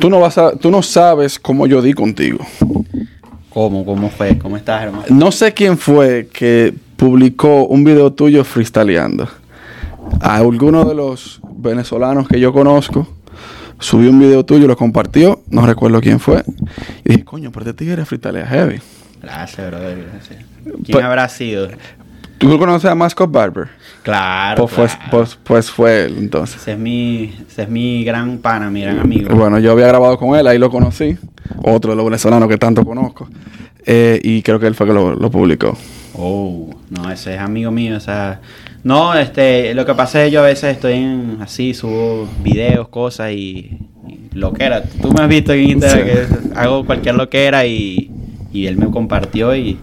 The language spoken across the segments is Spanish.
tú no vas a, tú no sabes cómo yo di contigo. ¿Cómo? ¿Cómo fue? ¿Cómo estás, hermano? No sé quién fue que publicó un video tuyo freestyleando. A alguno de los venezolanos que yo conozco subió un video tuyo, lo compartió, no recuerdo quién fue. Y dije, coño, pero este tigre freestylea heavy. Gracias, brother. Gracias. ¿Quién Pues- habrá sido? ¿Tú conoces a Mascot Barber? Claro. Pues, fue, pues, pues fue él entonces. Ese es mi, ese es mi gran pana, mi gran amigo. Bueno, yo había grabado con él, ahí lo conocí. Otro de los venezolanos que tanto conozco. Eh, y creo que él fue que lo, lo publicó. Oh, no, ese es amigo mío, o sea, no, este, lo que pasa es que yo a veces estoy en, así, subo videos, cosas y, y loquera. Tú me has visto en Instagram Sí. que hago cualquier loquera y, y él me compartió y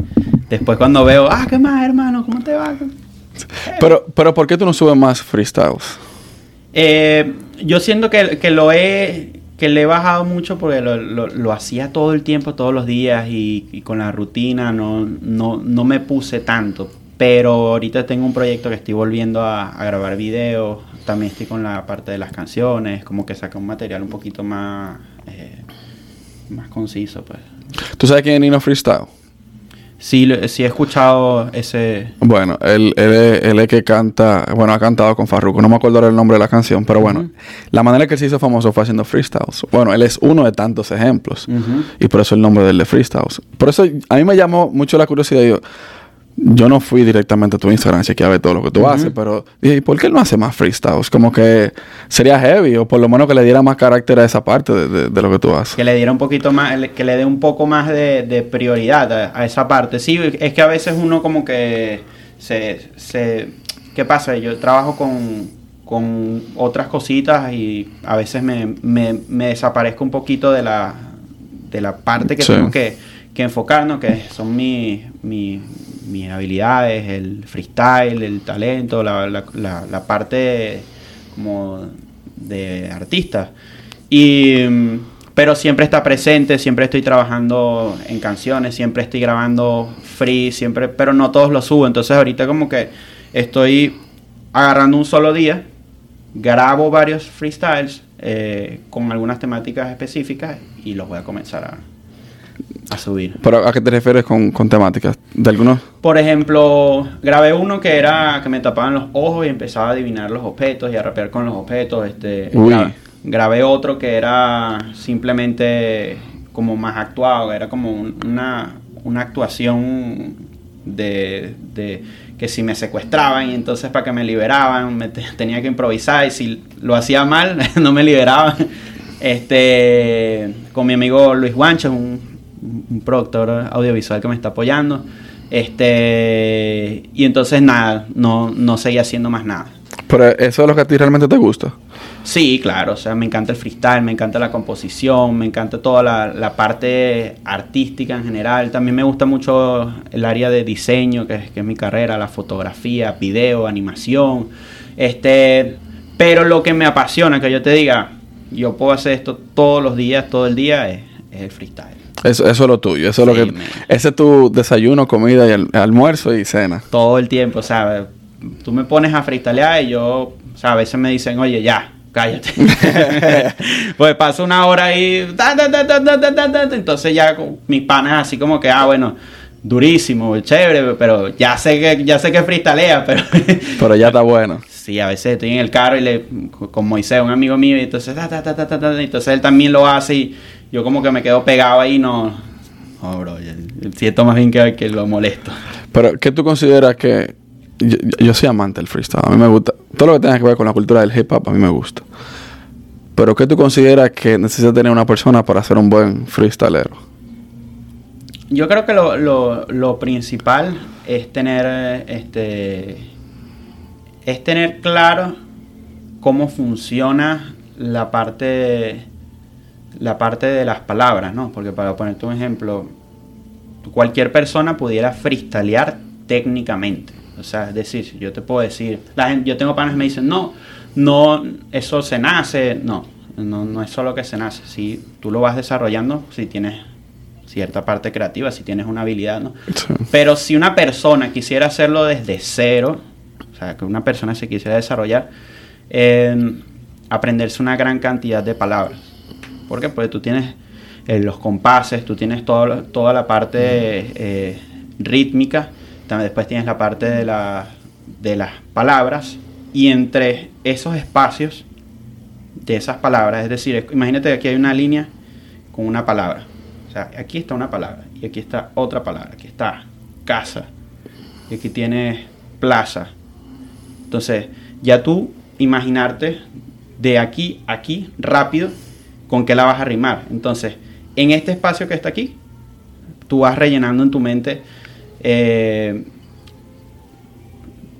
después cuando veo, ah, ¿qué más, hermano? ¿Cómo te va? Pero, pero ¿por qué tú no subes más freestyles? Eh, yo siento que, que lo he que le he bajado mucho porque lo, lo- lo hacía todo el tiempo, todos los días y, y con la rutina no, no, no me puse tanto. Pero ahorita tengo un proyecto que estoy volviendo a, a grabar videos, también estoy con la parte de las canciones, como que saca un material un poquito más, eh, más conciso. Pues. ¿Tú sabes quién es Nino Freestyle? Sí, sí he escuchado ese... Bueno, él, él, es, él es que canta, bueno, ha cantado con Farruko, no me acuerdo ahora el nombre de la canción, pero bueno, Ujú. la manera que él se hizo famoso fue haciendo freestyles. Bueno, él es uno de tantos ejemplos y por eso el nombre del de freestyles. Por eso a mí me llamó mucho la curiosidad. Yo, yo no fui directamente a tu Instagram a chequear todo lo que tú haces, pero dije, ¿y por qué él no hace más freestyles? Como que sería heavy o por lo menos que le diera más carácter a esa parte de, de- de lo que tú haces. que le diera un poquito más, que le dé un poco más de, de prioridad a, a esa parte. Sí, es que a veces uno como que se, se ¿qué pasa? Yo trabajo con, con otras cositas y a veces me, me, me desaparezco un poquito de la, de la parte que Sí. tengo que, que enfocar, ¿no? Que son mi- mi- mis habilidades, el freestyle, el talento, la, la, la- la parte como de artista. Y, mm, pero siempre está presente, siempre estoy trabajando en canciones, siempre estoy grabando free, siempre, pero no todos lo subo. Entonces ahorita como que estoy agarrando un solo día, grabo varios freestyles eh, con algunas temáticas específicas y los voy a comenzar a, a subir. Pero ¿a qué te refieres con, con temáticas? ¿De algunos? Por ejemplo, grabé uno que era que me tapaban los ojos y empezaba a adivinar los objetos y a rapear con los objetos. Este, Uy. grabé otro que era simplemente como más actuado, era como un- una, una actuación de, de que si me secuestraban y entonces para que me liberaban me te- tenía que improvisar y si lo hacía mal no me liberaban. Este, con mi amigo Luis Guancho, un, un productor audiovisual que me está apoyando. Este, y entonces nada, no, no seguía haciendo más nada. Pero eso es lo que a ti realmente te gusta. Sí, claro, o sea, me encanta el freestyle, me encanta la composición, me encanta toda la, la parte artística en general. También me gusta mucho el área de diseño, que es, que es mi carrera, la fotografía, video, animación. Este, pero lo que me apasiona, que yo te diga, yo puedo hacer esto todos los días, todo el día, es, es el freestyle. Eso, eso es lo tuyo, eso es lo que... Ese es tu desayuno, comida y almuerzo y cena. Todo el tiempo, o sea Tú me pones a freestylear y yo, o sea, a veces me dicen, oye, ya, cállate. pues paso una hora ahí, entonces ya mis panas así como que, ah, bueno, durísimo, chévere, pero ya sé que, ya sé que freestalea, pero... pero ya está bueno. Sí, a veces estoy en el carro y le, con Moisés, un amigo mío, y entonces, entonces él también lo hace y yo como que me quedo pegado ahí, no, no, bro, siento más bien que, que lo molesto. Pero, ¿qué tú consideras que.? Yo, yo soy amante del freestyle. A mí me gusta. Todo lo que tenga que ver con la cultura del hip hop, a mí me gusta. Pero, ¿qué tú consideras que necesita tener una persona para ser un buen freestylero? Yo creo que lo, lo, lo principal es tener este es tener claro cómo funciona la parte la parte de las palabras, ¿no? Porque para ponerte un ejemplo, cualquier persona pudiera freestylear técnicamente. O sea, es decir, yo te puedo decir, la gente, yo tengo panas que me dicen, no, no, eso se nace, no, no, no es solo que se nace, si tú lo vas desarrollando, si tienes cierta parte creativa, si tienes una habilidad, ¿no? Sí. Pero si una persona quisiera hacerlo desde cero, o sea, que una persona se quisiera desarrollar, eh, aprenderse una gran cantidad de palabras. ¿Por qué? Porque tú tienes eh, los compases, tú tienes todo, toda la parte eh, rítmica, también después tienes la parte de, la, de las palabras y entre esos espacios de esas palabras, es decir, imagínate que aquí hay una línea con una palabra. O sea, aquí está una palabra y aquí está otra palabra. Aquí está casa y aquí tienes plaza. Entonces, ya tú imaginarte de aquí a aquí rápido con qué la vas a rimar. Entonces, en este espacio que está aquí, tú vas rellenando en tu mente eh,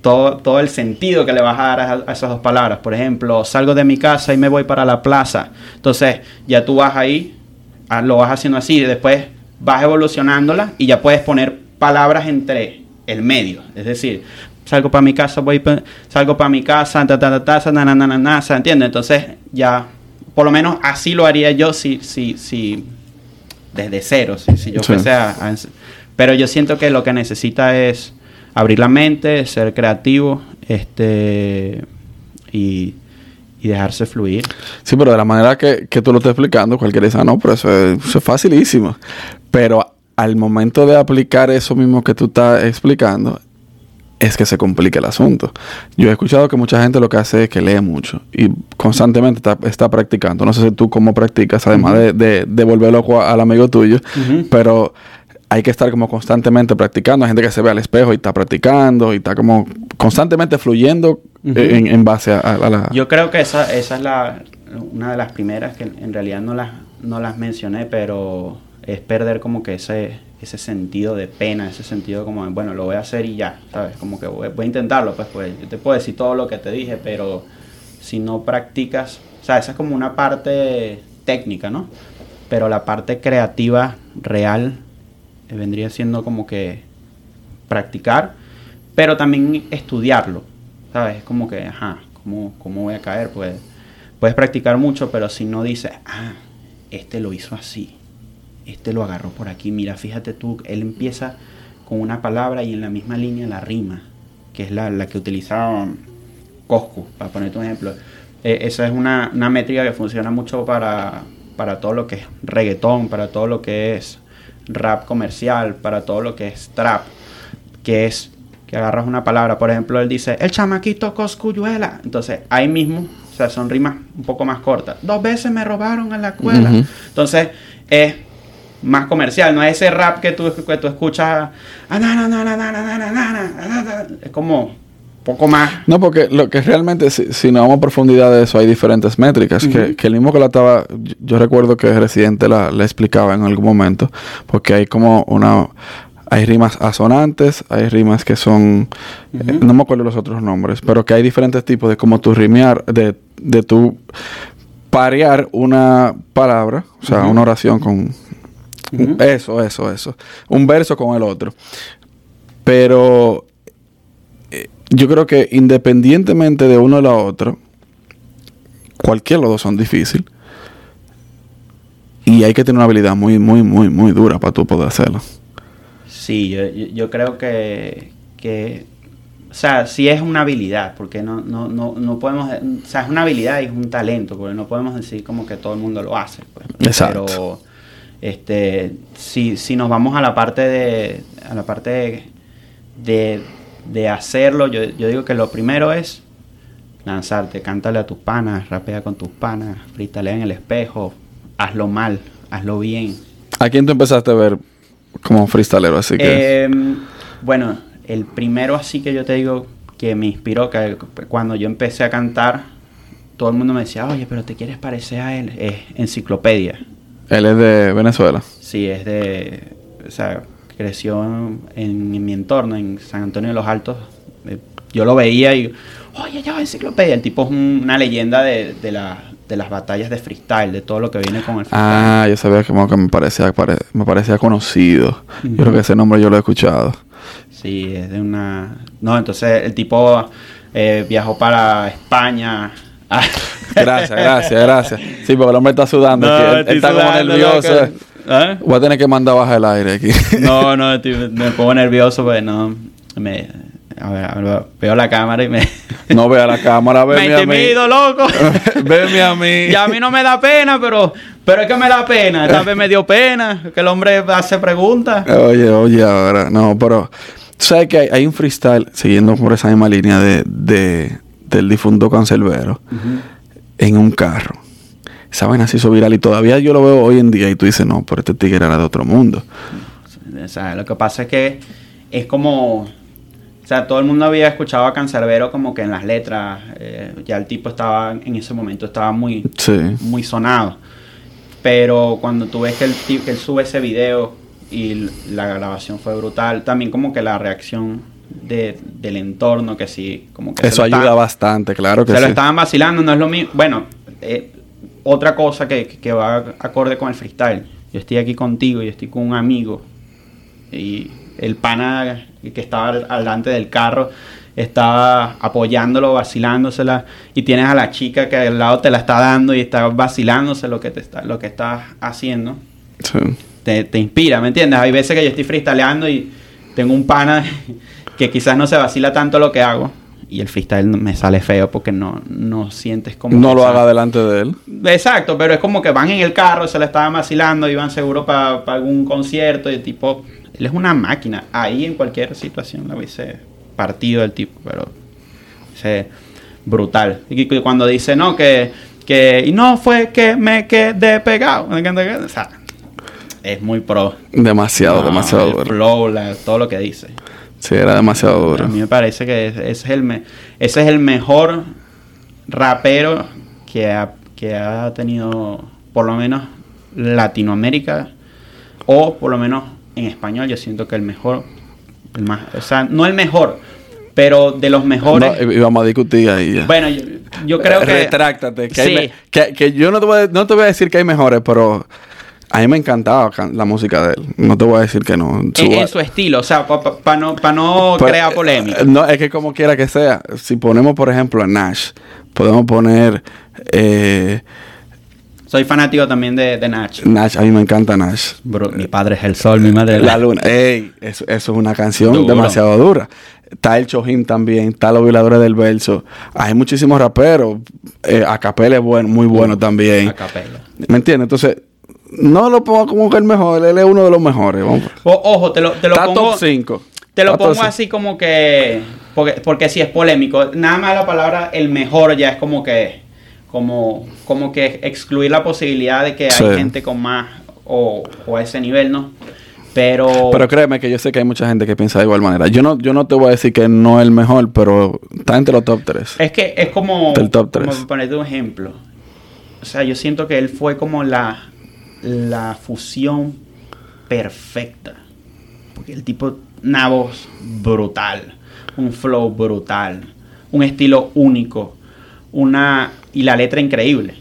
todo, todo, el sentido que le vas a dar a, esas dos palabras. Por ejemplo, salgo de mi casa y me voy para la plaza. Entonces, ya tú vas ahí, ah, lo vas haciendo así, y después vas evolucionándola y ya puedes poner palabras entre el medio. Es decir, salgo para mi casa, voy salgo para mi casa, ta ta ta ta, na na na na, ¿entiendes? Entonces, ya por lo menos así lo haría yo si si si desde cero, si, si yo fuese a, pero yo siento que lo que necesita es abrir la mente, ser creativo, este y, y dejarse fluir. Sí, pero de la manera que, que tú lo estás explicando, cualquiera dice, ah, no, pero eso es, eso es facilísimo. Pero al momento de aplicar eso mismo que tú estás explicando, es que se complica el asunto. Yo he escuchado que mucha gente lo que hace es que lee mucho y constantemente está, practicando. No sé si tú cómo practicas, además de, de, de volverlo al amigo tuyo, pero hay que estar como constantemente practicando. Hay gente que se ve al espejo y está practicando y está como constantemente fluyendo en, base a, la... Yo creo que esa, esa es la, una de las primeras que en realidad no las, no las mencioné, pero es perder como que ese, ese sentido de pena, ese sentido como, bueno, lo voy a hacer y ya, ¿sabes? Como que voy, a intentarlo, pues, pues yo te puedo decir todo lo que te dije, pero si no practicas, o sea, esa es como una parte técnica, ¿no? Pero la parte creativa real eh, vendría siendo como que practicar, pero también estudiarlo, ¿sabes? Es como que, ajá, ¿cómo, cómo voy a caer? Pues puedes practicar mucho, pero si no dices, ah, este lo hizo así, este lo agarró por aquí, mira, fíjate tú, él empieza con una palabra y en la misma línea la rima, que es la, la que utilizaba Coscu, para ponerte un ejemplo. E, esa es una, una, métrica que funciona mucho para, para todo lo que es reggaetón, para todo lo que es rap comercial, para todo lo que es trap, que es que agarras una palabra, por ejemplo, él dice, el chamaquito Coscuyuela, entonces ahí mismo, o sea, son rimas un poco más cortas. Dos veces me robaron en la escuela. Entonces, es más comercial, no es ese rap que tú, que tú escuchas. Es como poco más. No, porque lo que realmente, si, si no vamos a profundidad de eso, hay diferentes métricas. que, que, el mismo que la estaba, yo, recuerdo que el residente la, la, explicaba en algún momento, porque hay como una. Hay rimas asonantes, hay rimas que son. Eh, no me acuerdo los otros nombres, pero que hay diferentes tipos de cómo tú rimear, de, de tu parear una palabra, o sea, una oración con eso, eso, eso. Un verso con el otro. Pero eh, yo creo que independientemente de uno y la otro, cualquiera de los dos son difíciles. Y hay que tener una habilidad muy, muy, muy, muy dura para tú poder hacerlo. Sí, yo, yo creo que, que, o sea, sí es una habilidad, porque no, no, no, no podemos, o sea, es una habilidad y es un talento, porque no podemos decir como que todo el mundo lo hace. Pues. Exacto. Pero este, si, si nos vamos a la parte de, a la parte de, de hacerlo, yo, yo, digo que lo primero es lanzarte, cántale a tus panas, rapea con tus panas, freestalea en el espejo, hazlo mal, hazlo bien. ¿A quién tú empezaste a ver como freestalero? Así que... Em, bueno, el primero así que yo te digo que me inspiró, que cuando yo empecé a cantar, todo el mundo me decía, oye, pero te quieres parecer a él, es enciclopedia. Él es de Venezuela. Sí, es de. O sea, creció en, mi entorno, en San Antonio de los Altos. Eh, yo lo veía y. Oye, ya enciclopedia. El tipo es una leyenda de, de, de las batallas de freestyle, de todo lo que viene con el freestyle. Ah, yo sabía que, me parecía, me parecía conocido. Yo creo que ese nombre yo lo he escuchado. Sí, es de una. No, entonces el tipo eh, viajó para España gracias, gracias, gracias. Sí, porque el hombre está sudando. él, está como nervioso. ¿Eh? Voy a tener que mandar bajar el aire aquí. no, no, me pongo nervioso, pues no. Me, a ver, a ver, veo la cámara y me. no vea la cámara, Me intimido, loco. Veme a mí. Y a mí no me da pena, pero Pero es que me da pena, esta vez me dio pena que el hombre hace preguntas. Oye, oye, ahora, no, pero sabes que hay, hay un freestyle siguiendo por esa misma línea de, de- del difunto cancelbero en un carro. Esa vaina se hizo viral y todavía yo lo veo hoy en día y tú dices, no, pero este tigre era de otro mundo. O sea, lo que pasa es que es como. O sea, todo el mundo había escuchado a Cancerbero como que en las letras. eh, ya el tipo estaba, en ese momento, estaba muy, Sí. muy sonado. Pero cuando tú ves que, el, que él sube ese video y la grabación fue brutal, también como que la reacción de- del entorno, que sí, como que se Eso lo ayuda está- bastante, claro que se lo sí. estaban vacilando, no es lo mismo. Bueno, eh, otra cosa que, que va acorde con el freestyle. Yo estoy aquí contigo, yo estoy con un amigo. Y el pana que estaba delante del carro estaba apoyándolo, vacilándosela. Y tienes a la chica que al lado te la está dando y está vacilándose lo que, te está, lo que estás haciendo. Sí. Te, te inspira, ¿me entiendes? Hay veces que yo estoy freestyleando y tengo un pana que quizás no se vacila tanto lo que hago. Y el freestyle me sale feo porque no, no sientes como... No lo haga delante de él. Exacto, pero es como que van en el carro, se la estaban vacilando, iban seguro para algún concierto y el tipo, él es una máquina. Ahí en cualquier situación lo hubiese partido el tipo, pero ese, brutal. Y cuando dice, no, que, que, y no fue que me quedé pegado. O sea, es muy pro. Demasiado, No, demasiado el flow, la- todo lo que dice. Sí, era demasiado duro. A mí me parece que ese es el, me- ese es el mejor rapero que ha, que ha tenido, por lo menos, Latinoamérica, o por lo menos en español. Yo siento que el mejor, el más, o sea, no el mejor, pero de los mejores. No, y- vamos a discutir ahí ya. bueno, yo, yo creo que. Retráctate. Que, hay Sí. me- que, que yo no te, voy a, no te voy a decir que hay mejores, pero a mí me encantaba can- la música de él. No te voy a decir que no. En, Su- en su estilo, o sea, para no, pa no Pero, crear polémica. eh, No, es que como quiera que sea. Si ponemos, por ejemplo, a Nash, podemos poner. Eh, Soy fanático también de, de Nach. Nash, a mí me encanta Nash. Bro, mi padre es el sol, mi madre es La luna. Ey, eso, eso es una canción Duro. demasiado dura. Está el Chojim también, está los violadores del verso. Hay muchísimos raperos. Eh, Acapella es bueno, muy bueno también. A capela. ¿Me entiendes? Entonces, no lo pongo como que el mejor, él es uno de los mejores. Vamos. O- ojo, te lo, te lo Está pongo. top 5. Te lo pongo así como que. Porque, porque si es polémico. Nada más la palabra el mejor ya es como que. Como, como que excluir la posibilidad de que Sí. hay gente con más. O, o a ese nivel, ¿no? Pero. Pero créeme que yo sé que hay mucha gente que piensa de igual manera. Yo no, yo no te voy a decir que no es el mejor, pero está entre los top 3. Es que es como. Del top como tres. para ponerte un ejemplo. O sea, yo siento que él fue como la. La fusión perfecta. Porque el tipo. Una voz brutal. Un flow brutal. Un estilo único. Una. Y la letra increíble.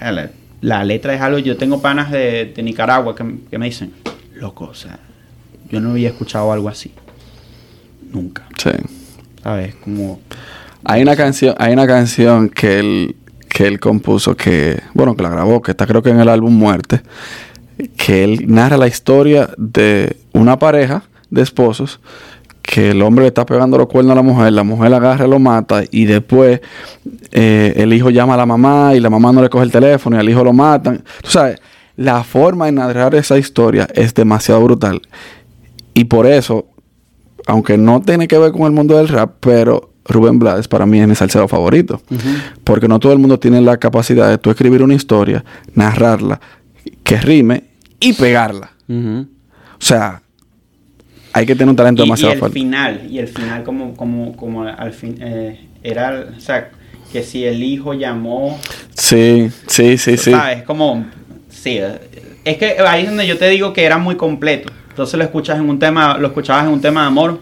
La, la letra es algo. Yo tengo panas de, de Nicaragua que, que me dicen. Loco, o sea. Yo no había escuchado algo así. Nunca. Sí. ¿Sabes? Como. Hay una canción, hay una canción que él, que él compuso que, bueno, que la grabó, que está creo que en el álbum Muerte, que él narra la historia de una pareja de esposos que el hombre le está pegando los cuernos a la mujer, la mujer la agarra y lo mata y después eh, el hijo llama a la mamá y la mamá no le coge el teléfono y al hijo lo matan. Tú sabes, la forma de narrar esa historia es demasiado brutal y por eso aunque no tiene que ver con el mundo del rap, pero Rubén Blades para mí es mi salsero favorito. Porque no todo el mundo tiene la capacidad de tú escribir una historia, narrarla, que rime y pegarla. O sea, hay que tener un talento y, y demasiado el fuerte. final y el final como como como al fin eh, era o sea que si el hijo llamó Sí, sí, sí, sí. sabes como sí eh, es que ahí es donde yo te digo que era muy completo entonces lo escuchas en un tema lo escuchabas en un tema de amor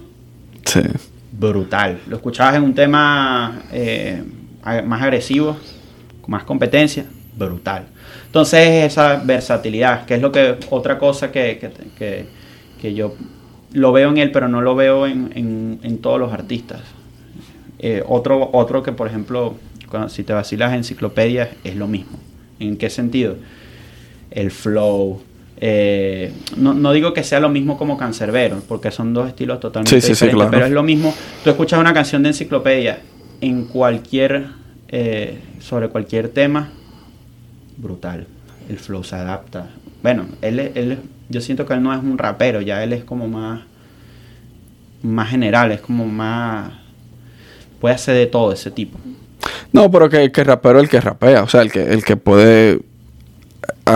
Sí. Brutal. Lo escuchabas en un tema eh, más agresivo más competencia brutal. Entonces esa versatilidad que es lo que otra cosa que, que, que- yo lo veo en él pero no lo veo en, en- en todos los artistas. Eh, otro otro que por ejemplo cuando- si te vacilas enciclopedias es lo mismo. En qué sentido el flow eh, no, no digo que sea lo mismo como Cancerbero, porque son dos estilos totalmente Sí, sí, sí, diferentes, claro. pero es lo mismo. Tú escuchas una canción de enciclopedia en cualquier, eh, sobre cualquier tema, brutal. el flow se adapta. Bueno, él, él, yo siento que él no es un rapero, ya él es como más, más general, es como más, puede hacer de todo ese tipo. No, pero que, que el rapero es el que rapea, o sea, el que, el que puede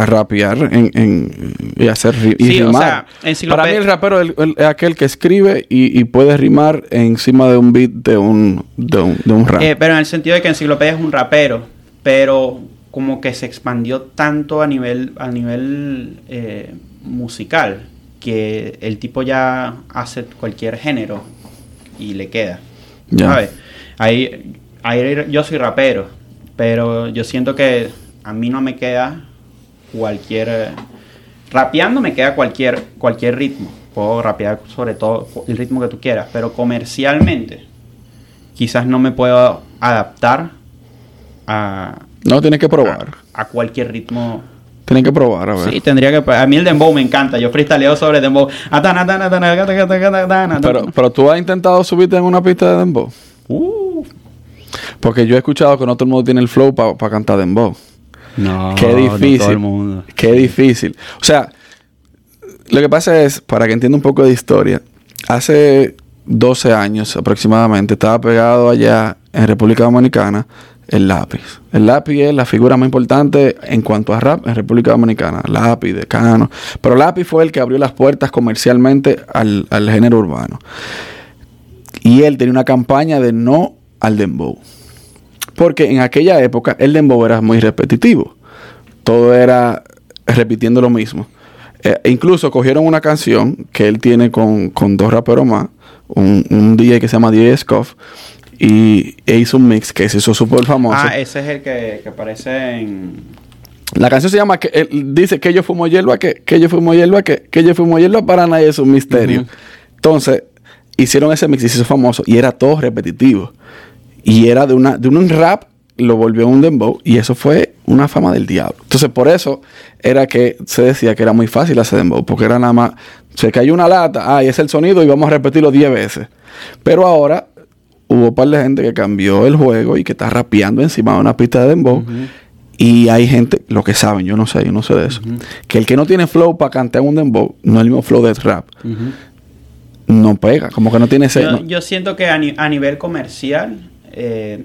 a rapear en, en- y hacer ri- y Sí, o rimar. sea, Para mí el rapero es, el- es aquel que escribe y, y puede rimar encima de un beat de un, de un, de un rap. Eh, pero en el sentido de que Enciclopedia es un rapero, pero como que se expandió tanto a nivel, a nivel eh, musical que el tipo ya hace cualquier género y le queda. Ya. ¿Sabes? Ahí, ahí yo soy rapero, pero yo siento que a mí no me queda cualquier... eh, Rapeando me queda cualquier, cualquier ritmo. Puedo rapear sobre todo el ritmo que tú quieras, pero comercialmente quizás no me puedo adaptar a, no, tienes que probar. a, a cualquier ritmo. Tienes que probar, a ver. Sí, tendría que... A mí el dembow me encanta. Yo freestyleo sobre dembow. Pero, pero tú has intentado subirte en una pista de dembow. Uh. Porque yo he escuchado que no todo el mundo tiene el flow para cantar dembow. No, Qué no difícil. todo el mundo. Qué difícil. O sea, lo que pasa es, para que entienda un poco de historia, hace 12 años aproximadamente estaba pegado allá en República Dominicana el lápiz. El lápiz es la figura más importante en cuanto a rap en República Dominicana. Lápiz, decano. Pero lápiz fue el que abrió las puertas comercialmente al, al género urbano. Y él tenía una campaña de no al dembow. Porque en aquella época el dembow era muy repetitivo. Todo era repitiendo lo mismo. Eh, incluso cogieron una canción que él tiene con, con dos raperos más, un, un DJ que se llama DJ Scoff, y e hizo un mix que se hizo súper famoso. Ah, ese es el que, que aparece en... La canción se llama, que, él dice que yo fumo hierba, que, que yo fumo hierba, que, que yo fumo hierba, para nadie es un misterio. Entonces, hicieron ese mix y se hizo famoso y era todo repetitivo. Y era de, una, de un rap, lo volvió un dembow y eso fue una fama del diablo. Entonces, por eso era que se decía que era muy fácil hacer dembow, porque era nada más, se cayó una lata, ah, y es el sonido y vamos a repetirlo 10 veces. Pero ahora hubo un par de gente que cambió el juego y que está rapeando encima de una pista de dembow. Y hay gente, lo que saben, yo no sé, yo no sé de eso, que el que no tiene flow para cantar un dembow, no es el mismo flow de rap, no pega, como que no tiene ese... Yo, no- yo siento que a, ni- a nivel comercial, eh,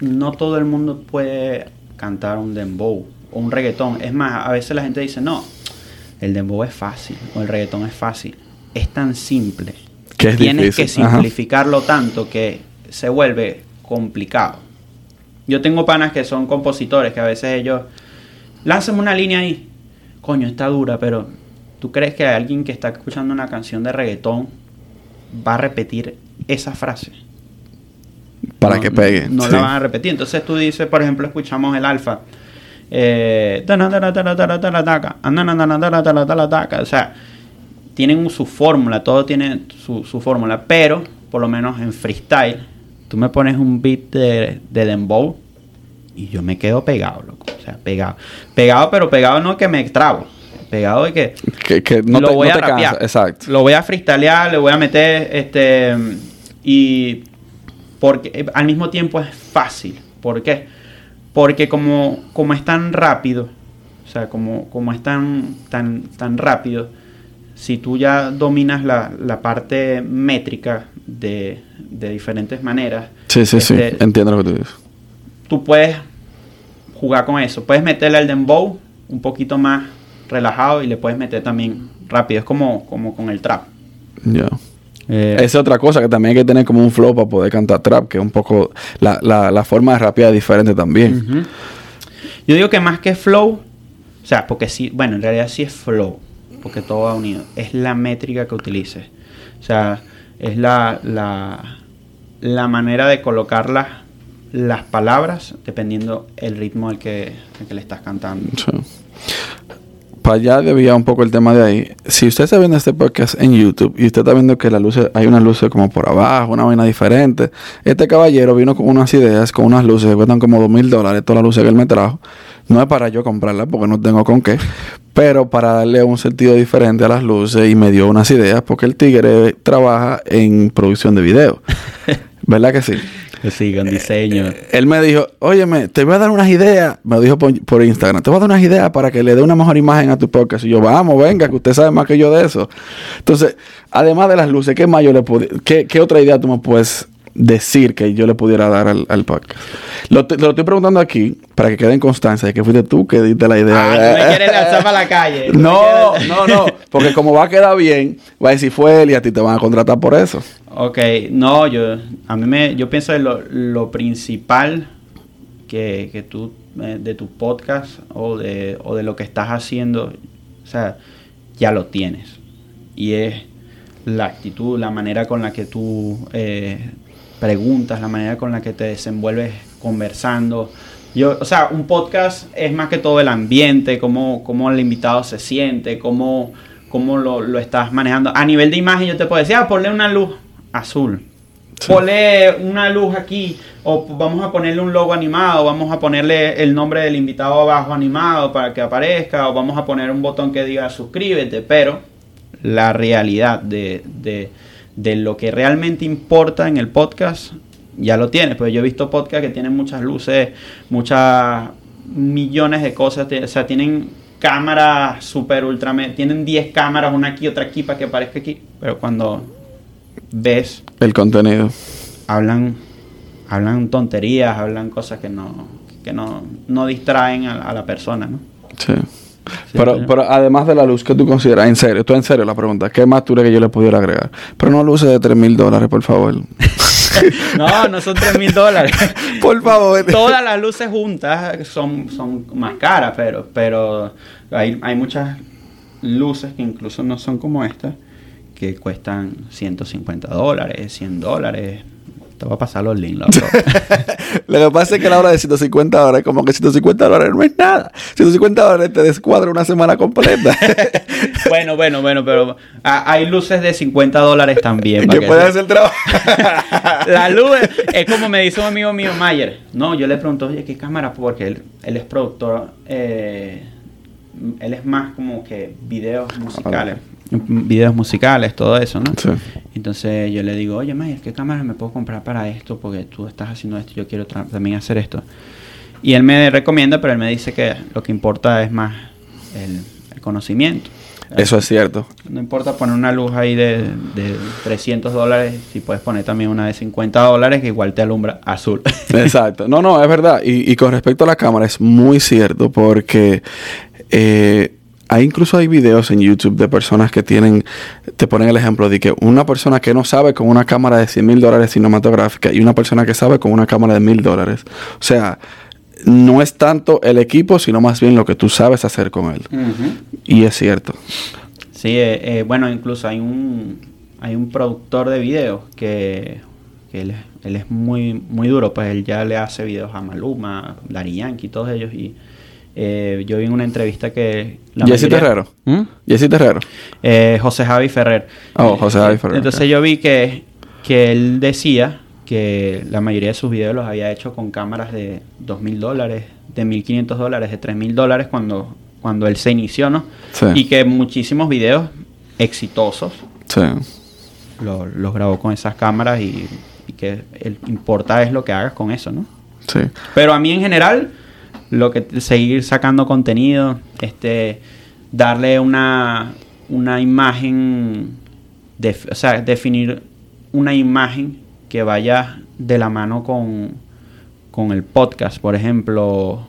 no todo el mundo puede cantar un dembow o un reggaetón. Es más, a veces la gente dice, no, el dembow es fácil o el reggaetón es fácil. Es tan simple. Que es Tienes que ajá. simplificarlo tanto que se vuelve complicado. Yo tengo panas que son compositores que a veces ellos lánzame una línea ahí. Coño, está dura, pero ¿tú crees que alguien que está escuchando una canción de reggaetón va a repetir esa frase? Para No, que pegue. No sí. la van a repetir. Entonces tú dices, por ejemplo, escuchamos el alfa. Eh. O sea, tienen su fórmula, todo tiene su, su fórmula, pero por lo menos en freestyle, tú me pones un beat de, de dembow y yo me quedo pegado, loco. O sea, pegado. Pegado, pero pegado no que me trabo. Pegado de que Que, que no lo te, voy no a te cansa. Exacto. Lo voy a freestylear, le voy a meter este y porque eh, al mismo tiempo es fácil. ¿Por qué? Porque como, como es tan rápido, o sea, como, como es tan, tan, tan rápido, si tú ya dominas la, la parte métrica de, de diferentes maneras, Sí, sí, sí. este, Entiendo lo que tú dices. tú puedes jugar con eso. Puedes meterle al dembow un poquito más relajado y le puedes meter también rápido. Es como, como con el trap. Ya. Eh, Esa es otra cosa que también hay que tener como un flow para poder cantar trap, que es un poco la, la, la forma de rapear es diferente también. Yo digo que más que flow, o sea, porque sí, bueno, en realidad sí es flow, porque todo va unido. Es la métrica que utilices. O sea, es la, la, la manera de colocar las, las palabras dependiendo el ritmo al que, al que le estás cantando. Sí. Para allá debía un poco el tema de ahí. Si usted está viendo este podcast en YouTube y usted está viendo que las luces, hay unas luces como por abajo, una vaina diferente. Este caballero vino con unas ideas, con unas luces que cuestan como dos mil dólares, todas las luces que él me trajo. No es para yo comprarlas porque no tengo con qué, pero para darle un sentido diferente a las luces y me dio unas ideas porque el tigre trabaja en producción de video. ¿Verdad que sí? Sí, con diseño. Eh, él me dijo, óyeme, te voy a dar unas ideas. Me dijo por, Instagram. Te voy a dar unas ideas para que le dé una mejor imagen a tu podcast. Y yo, vamos, venga, que usted sabe más que yo de eso. Entonces, además de las luces, ¿qué más yo le pude, qué, qué otra idea tú me puedes decir que yo le pudiera dar al, al podcast. Lo, te- lo estoy preguntando aquí para que quede en constancia de que fuiste tú que diste la idea. Ah, tú me quieres lanzar para la calle. No, quieres- no, no, porque como va a quedar bien, va a decir fue él y a ti te van a contratar por eso. Ok, no, yo, a mí me, yo pienso que lo, lo principal que, que tú, eh, de tu podcast o de, o de lo que estás haciendo, o sea, ya lo tienes. Y es la actitud, la manera con la que tú eh, preguntas, la manera con la que te desenvuelves conversando. Yo, o sea, un podcast es más que todo el ambiente, cómo, cómo el invitado se siente, cómo, cómo lo, lo estás manejando. A nivel de imagen yo te puedo decir, ah, ponle una luz azul. Sí. Ponle una luz aquí, o vamos a ponerle un logo animado, vamos a ponerle el nombre del invitado abajo animado para que aparezca, o vamos a poner un botón que diga suscríbete, pero la realidad de, de- de lo que realmente importa en el podcast ya lo tienes. Pues yo he visto podcasts que tienen muchas luces, muchas millones de cosas, o sea, tienen cámaras super ultra, tienen 10 cámaras, una aquí, otra aquí para que aparezca aquí, pero cuando ves El contenido. hablan hablan tonterías, hablan cosas que no que no, no distraen a, a la persona, ¿no? Sí. Sí, pero, pero además de la luz, ¿qué tú consideras? En serio, tú en serio la pregunta. ¿Qué más tú crees que yo le pudiera agregar? Pero no luces de 3 mil dólares, por favor. No, no son 3 mil dólares. por favor. Todas las luces juntas son, son más caras, pero, pero hay, hay muchas luces que incluso no son como estas, que cuestan 150 dólares, 100 dólares. Te voy a pasar los links, loco. Lo que pasa es que la hora de 150 dólares, como que 150 dólares no es nada. 150 dólares te descuadra una semana completa. bueno, bueno, bueno, pero ah, hay luces de 50 dólares también. que puedes hacer el trabajo. La luz es, es como me dice un amigo mío, Mayer. No, yo le pregunto, oye, ¿qué cámara? Porque él, él es productor, eh, él es más como que videos musicales. Videos musicales, todo eso, ¿no? Sí. Entonces yo le digo, oye, Mayer, ¿qué cámara me puedo comprar para esto? Porque tú estás haciendo esto y yo quiero también hacer esto. Y él me recomienda, pero él me dice que lo que importa es más el, el conocimiento. Eso es cierto. No importa poner una luz ahí de, de 300 dólares, si puedes poner también una de 50 dólares que igual te alumbra azul. Exacto. No, no, es verdad. Y, y con respecto a la cámara, es muy cierto porque eh, hay incluso hay videos en YouTube de personas que tienen, te ponen el ejemplo de que una persona que no sabe con una cámara de 100 mil dólares cinematográfica y una persona que sabe con una cámara de mil dólares. O sea, no es tanto el equipo, sino más bien lo que tú sabes hacer con él. Y es cierto. Sí, eh, eh, bueno, incluso hay un hay un productor de videos que, que él, es- él es muy muy duro, pues él ya le hace videos a Maluma, Daddy Yankee, todos ellos y eh, yo vi en una entrevista que la Jesse Terrero. ¿Mm? Jesse Terrero. Eh, José Javi Ferrer. Oh, José Javi Ferrer, Entonces yo vi que, que él decía que la mayoría de sus videos los había hecho con cámaras de dos mil dólares, de 1500 dólares, de tres mil dólares cuando, cuando él se inició, ¿no? Sí. Y que muchísimos videos exitosos Sí. lo- los grabó con esas cámaras y, y que el importa es lo que hagas con eso, ¿no? Sí. Pero a mí en general, lo que seguir sacando contenido, este, darle una, una imagen, o sea, definir una imagen que vaya de la mano con, con el podcast, por ejemplo,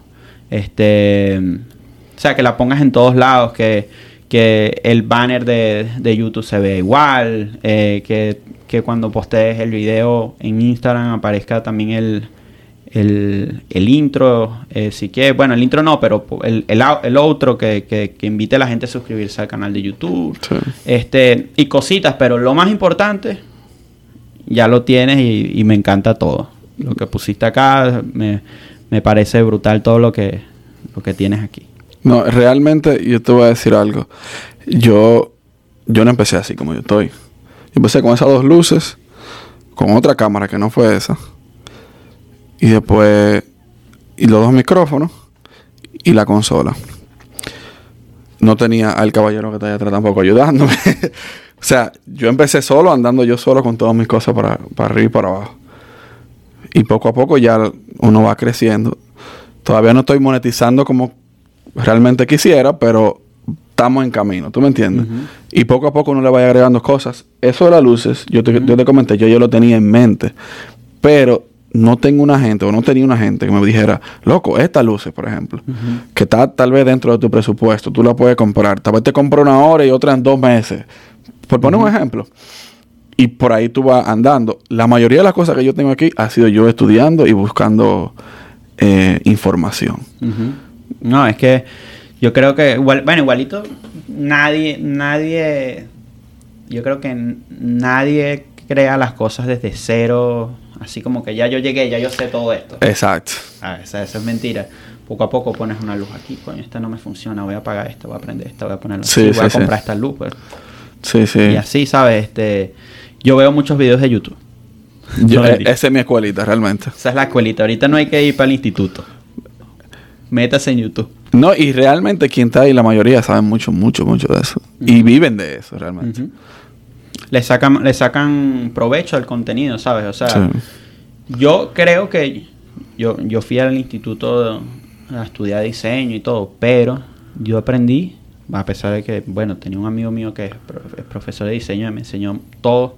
este, o sea, que la pongas en todos lados, que, que el banner de, de YouTube se vea igual, eh, que, que cuando postees el video en Instagram aparezca también el, el, el intro, eh, si quieres, bueno, el intro no, pero el, el, outro que, que, que invite a la gente a suscribirse al canal de YouTube, Sí. este, y cositas, pero lo más importante, ya lo tienes y, y me encanta todo. Lo que pusiste acá, me, me parece brutal todo lo que, lo que tienes aquí. No, realmente yo te voy a decir algo. Yo, yo no empecé así como yo estoy. Yo empecé con esas dos luces, con otra cámara que no fue esa. Y después, y los dos micrófonos y la consola. No tenía al caballero que está allá atrás tampoco ayudándome. o sea, yo empecé solo, andando yo solo con todas mis cosas para, para arriba y para abajo. y poco a poco ya uno va creciendo. Todavía no estoy monetizando como realmente quisiera, pero estamos en camino, ¿tú me entiendes? Y poco a poco uno le va agregando cosas. Eso de las luces, yo te, yo te comenté, yo, yo lo tenía en mente, pero no tengo una gente o no tenía una gente que me dijera, loco, estas luces, por ejemplo, que está tal vez dentro de tu presupuesto, tú la puedes comprar, tal vez te compro una hora y otra en dos meses. Por poner un ejemplo. Y por ahí tú vas andando. La mayoría de las cosas que yo tengo aquí ha sido yo estudiando y buscando eh, información. No, es que yo creo que, igual, bueno, igualito, nadie, nadie, yo creo que nadie crea las cosas desde cero, así como que ya yo llegué, ya yo sé todo esto. Exacto. Ah, esa, es mentira. Poco a poco pones una luz aquí, coño, esta no me funciona, voy a apagar esta, voy a aprender esta, voy a ponerlo sí, voy a sí, comprar esta luz. Pues. Sí, sí. Y así, ¿sabes? Este, yo veo muchos videos de YouTube. Yo, e, esa es mi escuelita, realmente. Esa es la escuelita. Ahorita no hay que ir para el instituto. Métase en YouTube. No, y realmente quien está ahí, la mayoría saben mucho, mucho, mucho de eso. Y viven de eso, realmente. Le sacan, le sacan provecho al contenido, ¿sabes? O sea, yo creo que yo, yo fui al instituto a estudiar diseño y todo, pero yo aprendí, a pesar de que, bueno, tenía un amigo mío que es, profesor de diseño y me enseñó todo,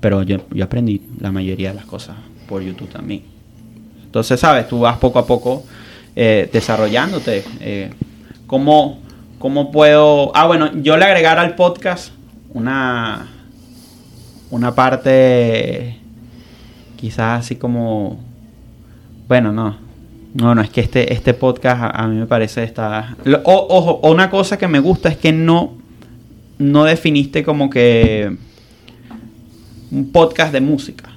pero yo, yo aprendí la mayoría de las cosas por YouTube también. Entonces, ¿sabes? Tú vas poco a poco eh, desarrollándote. Eh, ¿cómo, ¿Cómo puedo...? Ah, bueno, yo le agregara al podcast una, una parte quizás así como... Bueno, no. No, no, es que este, este podcast a, mí me parece está... ojo, una cosa que me gusta es que no, no definiste como que un podcast de música.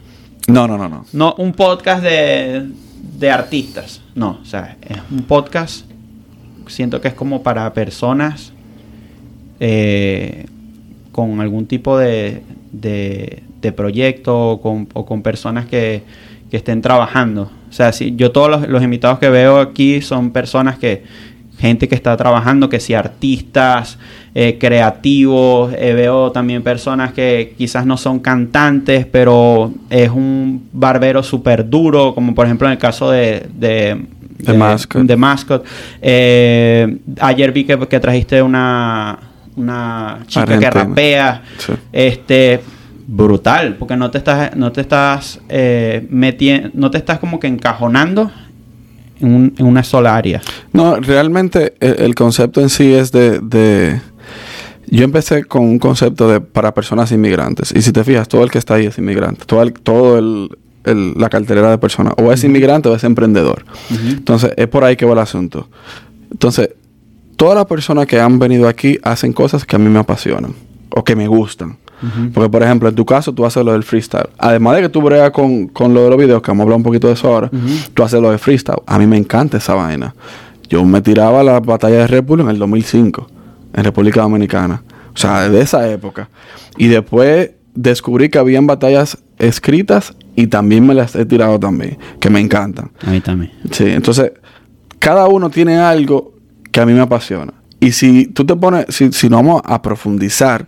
No, no, no, no. No, un podcast de, de artistas. No, o sea, es un podcast. Siento que es como para personas eh, con algún tipo de, de, proyecto o con, personas que, que, estén trabajando. O sea, si yo todos los, invitados que veo aquí son personas que, gente que está trabajando, que si artistas, eh, creativos, eh, veo también personas que quizás no son cantantes, pero es un barbero súper duro, como por ejemplo en el caso de... de de, Mascot. Eh, ayer vi que, que trajiste una, una chica que rapea. Este brutal, porque no te estás, no te estás metiendo, no te estás como que encajonando en, una sola área. No, realmente el, concepto en sí es de, Yo empecé con un concepto de para personas inmigrantes. Y si te fijas, todo el que está ahí es inmigrante. Todo, el, todo el, la cartelera de personas. O es inmigrante o es emprendedor. Entonces, es por ahí que va el asunto. Entonces, todas las personas que han venido aquí hacen cosas que a mí me apasionan. O que me gustan. Porque, por ejemplo, en tu caso, tú haces lo del freestyle. Además de que tú bregas con, con lo de los videos, que vamos a hablar un poquito de eso ahora, tú haces lo de freestyle. A mí me encanta esa vaina. Yo me tiraba la batalla de Red Bull en el 2005, en República Dominicana. O sea, de esa época. Y después descubrí que habían batallas escritas y también me las he tirado también, que me encantan. A mí también. Sí, entonces, cada uno tiene algo que a mí me apasiona. Y si tú te pones, si, si nos vamos a profundizar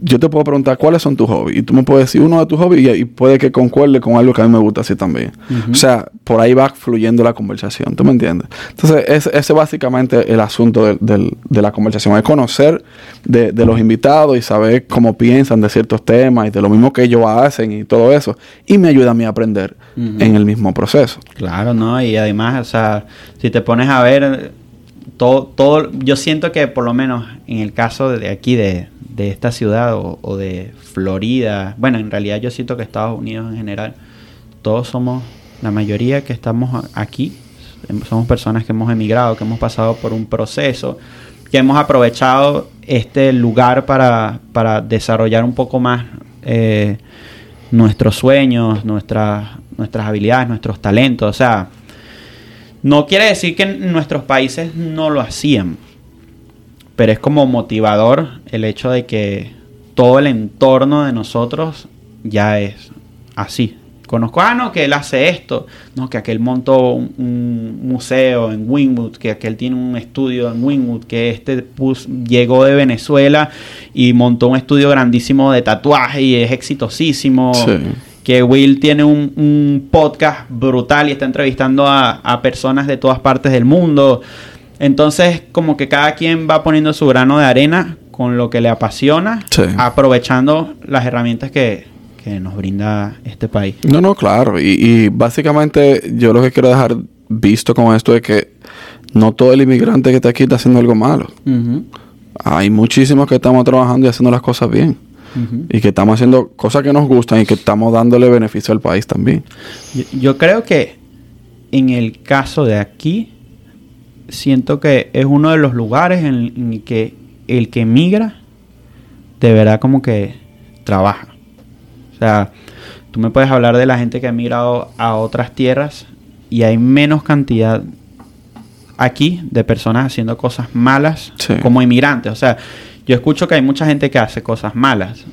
yo te puedo preguntar cuáles son tus hobbies y tú me puedes decir uno de tus hobbies y, puede que concuerde con algo que a mí me gusta así también. O sea, por ahí va fluyendo la conversación, ¿tú me entiendes? Entonces, ese, es básicamente el asunto de, la conversación, es conocer de, los invitados y saber cómo piensan de ciertos temas y de lo mismo que ellos hacen y todo eso. Y me ayuda a mí a aprender en el mismo proceso. Claro, ¿no? Y además, o sea, si te pones a ver todo, todo, yo siento que por lo menos en el caso de aquí de de esta ciudad o, de Florida, bueno, en realidad yo siento que Estados Unidos en general, todos somos, la mayoría que estamos aquí, somos personas que hemos emigrado, que hemos pasado por un proceso, que hemos aprovechado este lugar para, para desarrollar un poco más eh, nuestros sueños, nuestras, nuestras habilidades, nuestros talentos. O sea, no quiere decir que nuestros países no lo hacían, pero es como motivador el hecho de que todo el entorno de nosotros ya es así. Conozco, ah, no, que él hace esto, no, que aquel montó un, museo en Wingwood, que aquel tiene un estudio en Wingwood, que este llegó de Venezuela y montó un estudio grandísimo de tatuaje y es exitosísimo. Que Will tiene un, un podcast brutal y está entrevistando a, a personas de todas partes del mundo. Entonces, como que cada quien va poniendo su grano de arena con lo que le apasiona, Sí. aprovechando las herramientas que, que nos brinda este país. No, no, claro. Y, y básicamente yo lo que quiero dejar visto con esto es que no todo el inmigrante que está aquí está haciendo algo malo. Hay muchísimos que estamos trabajando y haciendo las cosas bien. Y que estamos haciendo cosas que nos gustan y que estamos dándole beneficio al país también. Yo, yo creo que en el caso de aquí, siento que es uno de los lugares en, en el que el que migra, de verdad como que trabaja. O sea, tú me puedes hablar de la gente que ha migrado a otras tierras y hay menos cantidad aquí de personas haciendo cosas malas Sí. como inmigrantes. O sea, yo escucho que hay mucha gente que hace cosas malas,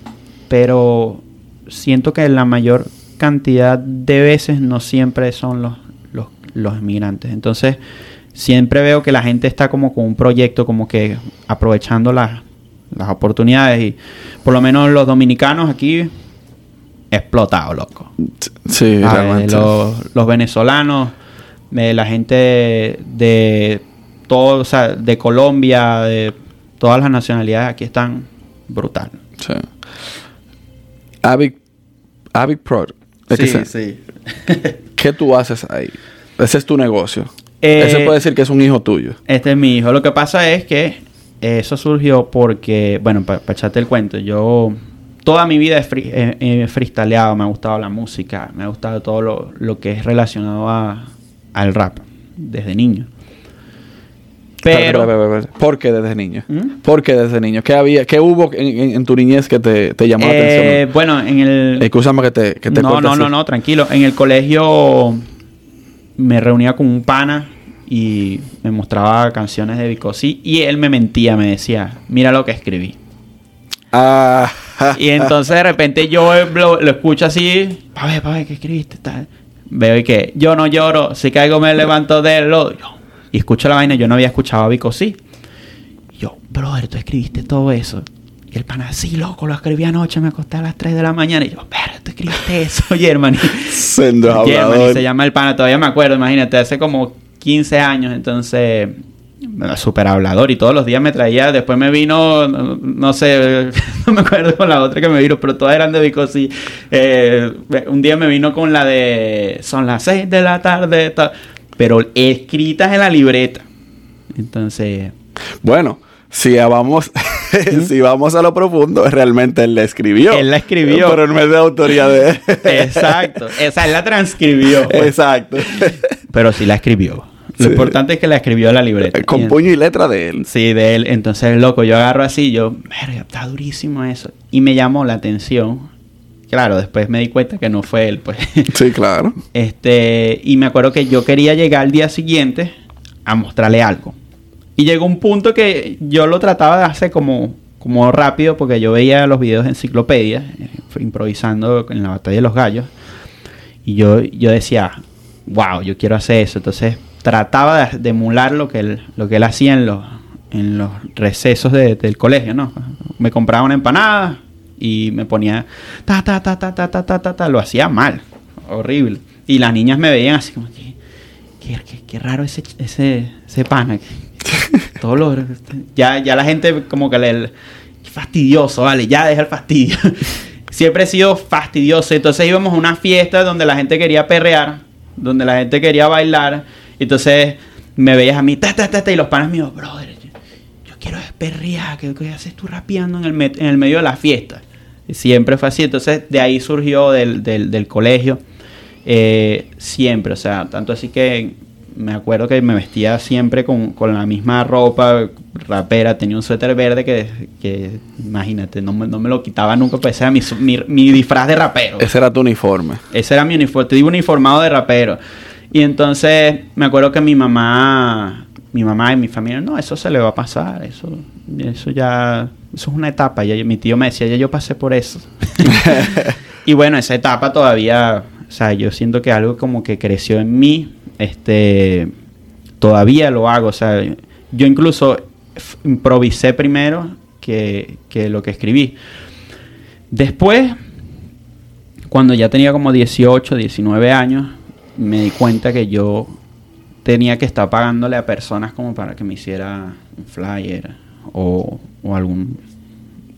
pero siento que la mayor cantidad de veces no siempre son los, los, los inmigrantes. Entonces, siempre veo que la gente está como con un proyecto, como que aprovechando las, las oportunidades. Y por lo menos los dominicanos aquí, explotado, loco. Sí, realmente. los, los venezolanos, eh, la gente de todo, o sea, de Colombia, de todas las nacionalidades aquí están brutal. Sí. Avic, Avic es que sí. ¿Qué tú haces ahí? Ese es tu negocio. Eh, Ese puede decir que es un hijo tuyo. Este es mi hijo. Lo que pasa es que eso surgió porque, bueno, para echarte el cuento, yo toda mi vida he, free- freestyleado, me ha gustado la música, me ha gustado todo lo, lo que es relacionado a, al rap desde niño. Pero. ¿Por qué desde niño? ¿Mm? ¿Por qué desde niño? ¿Qué había, qué hubo en, en- en tu niñez que te, te llamó la eh, atención? bueno, en el... Escúchame que te, que te no, no, así. no, no, tranquilo. En el colegio me reunía con un pana y me mostraba canciones de Bicosí y él me mentía, me decía, mira lo que escribí. Ah, Y entonces de repente yo lo, lo escucho así, pa' ver, pa' ver, ¿qué escribiste? Tal. Veo y que yo no lloro, si caigo me levanto del lodo. Yo- Y escucho la vaina, yo no había escuchado a Vico sí. Y yo, brother, tú escribiste todo eso. Y el pana, sí, loco, lo escribí anoche, me acosté a las 3 de la mañana. Y yo, pero tú escribiste eso, Germany. Sendo Germany hablador. se llama el pana, todavía me acuerdo, imagínate, hace como 15 años, entonces súper hablador y todos los días me traía, después me vino, no, no sé, no me acuerdo con la otra que me vino, pero todas eran de Bicosí. Eh, un día me vino con la de son las 6 de la tarde, ta- pero escritas en la libreta. Entonces, Bueno, si vamos, si vamos a lo profundo, realmente él la escribió. Él la escribió. Pero no es de autoría de él. exacto, esa él la transcribió, pues. Exacto. pero sí la escribió. Lo Sí. importante es que la escribió en la libreta. Con Y- puño y letra de él. Sí, de él. Entonces, loco, yo agarro así, yo, verga, está durísimo eso. Y me llamó la atención. Claro, después me di cuenta que no fue él, pues. Sí, claro. Este, y me acuerdo que yo quería llegar al día siguiente a mostrarle algo. Y llegó un punto que yo lo trataba de hacer como, como rápido, porque yo veía los videos de enciclopedia, eh, improvisando en la batalla de los gallos. Y yo, yo decía, wow, yo quiero hacer eso. Entonces trataba de, de emular lo que él, lo que él hacía en los, en los recesos de- del colegio, ¿no? Me compraba una empanada y me ponía ta ta ta ta ta ta ta ta, ta. lo hacía mal, horrible. Y las niñas me veían así como que qué, qué- qué raro ese ese ese pana. Todo lo, ya ya la gente como que le fastidioso, vale, ya deja el fastidio. Siempre he sido fastidioso, entonces íbamos a una fiesta donde la gente quería perrear, donde la gente quería bailar, entonces me veías a mí ta ta ta, ta y los panas míos, brother, yo, yo quiero perrear, ¿qué, qué haces tú rapeando en el, en el medio de la fiesta? Siempre fue así. Entonces, de ahí surgió del, del, del colegio. eh, siempre, o sea, tanto así que me acuerdo que me vestía siempre con, con la misma ropa rapera. Tenía un suéter verde que, que imagínate, no me, no me lo quitaba nunca, pues ese era mi, mi, mi disfraz de rapero. Ese era tu uniforme. Ese era mi uniforme, te digo uniformado de rapero. Y entonces me acuerdo que mi mamá, mi mamá y mi familia, no, eso se le va a pasar, eso, eso ya, eso es una etapa. Ya, mi tío me decía, ya yo pasé por eso. y bueno, esa etapa todavía, o sea, yo siento que algo como que creció en mí, este, todavía lo hago, o sea, yo incluso improvisé primero que, que lo que escribí. Después, cuando ya tenía como 18, 19 años, me di cuenta que yo tenía que estar pagándole a personas como para que me hiciera un flyer o, o algún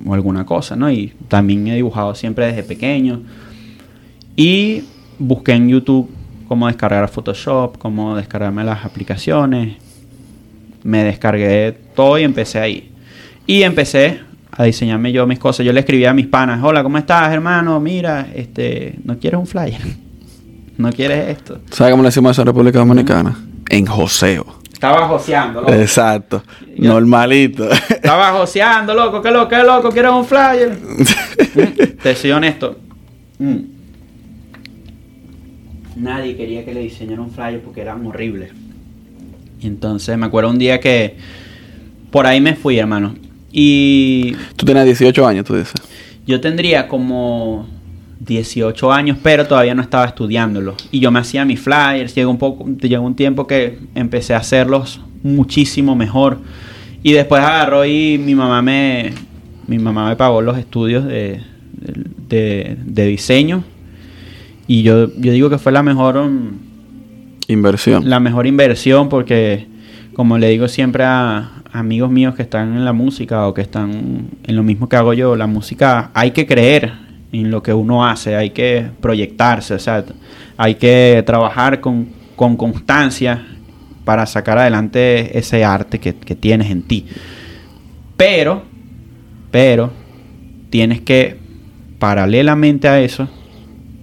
o alguna cosa, ¿no? Y también he dibujado siempre desde pequeño. Y busqué en YouTube cómo descargar Photoshop, cómo descargarme las aplicaciones. Me descargué todo y empecé ahí. Y empecé a diseñarme yo mis cosas. Yo le escribía a mis panas, hola, ¿cómo estás, hermano? Mira, este, ¿no quieres un flyer? ¿No quieres esto? ¿Sabes cómo le decimos eso en República Dominicana? En joseo. Estaba joseando, loco. Exacto. Yo- Normalito. Estaba joseando, loco, qué loco, qué loco, ¿quieres un flyer? Mm, Te soy honesto. Mm. Nadie quería que le diseñara un flyer porque eran horribles. Y entonces me acuerdo un día que por ahí me fui, hermano. Y Tú tenías 18 años, tú dices. yo tendría como 18 años, pero todavía no estaba estudiándolo. Y yo me hacía mis flyers. Llegó un, poco, llegó un tiempo que empecé a hacerlos muchísimo mejor. Y después agarró y mi mamá me, mi mamá me pagó los estudios de, de, de diseño. Y yo, yo digo que fue la mejor, um, Inversión. la mejor inversión porque, como le digo siempre a amigos míos que están en la música o que están en lo mismo que hago yo, la música hay que creer en lo que uno hace, hay que proyectarse, o sea, hay que trabajar con, con constancia para sacar adelante ese arte que, que tienes en ti. Pero, pero, tienes que, paralelamente a eso,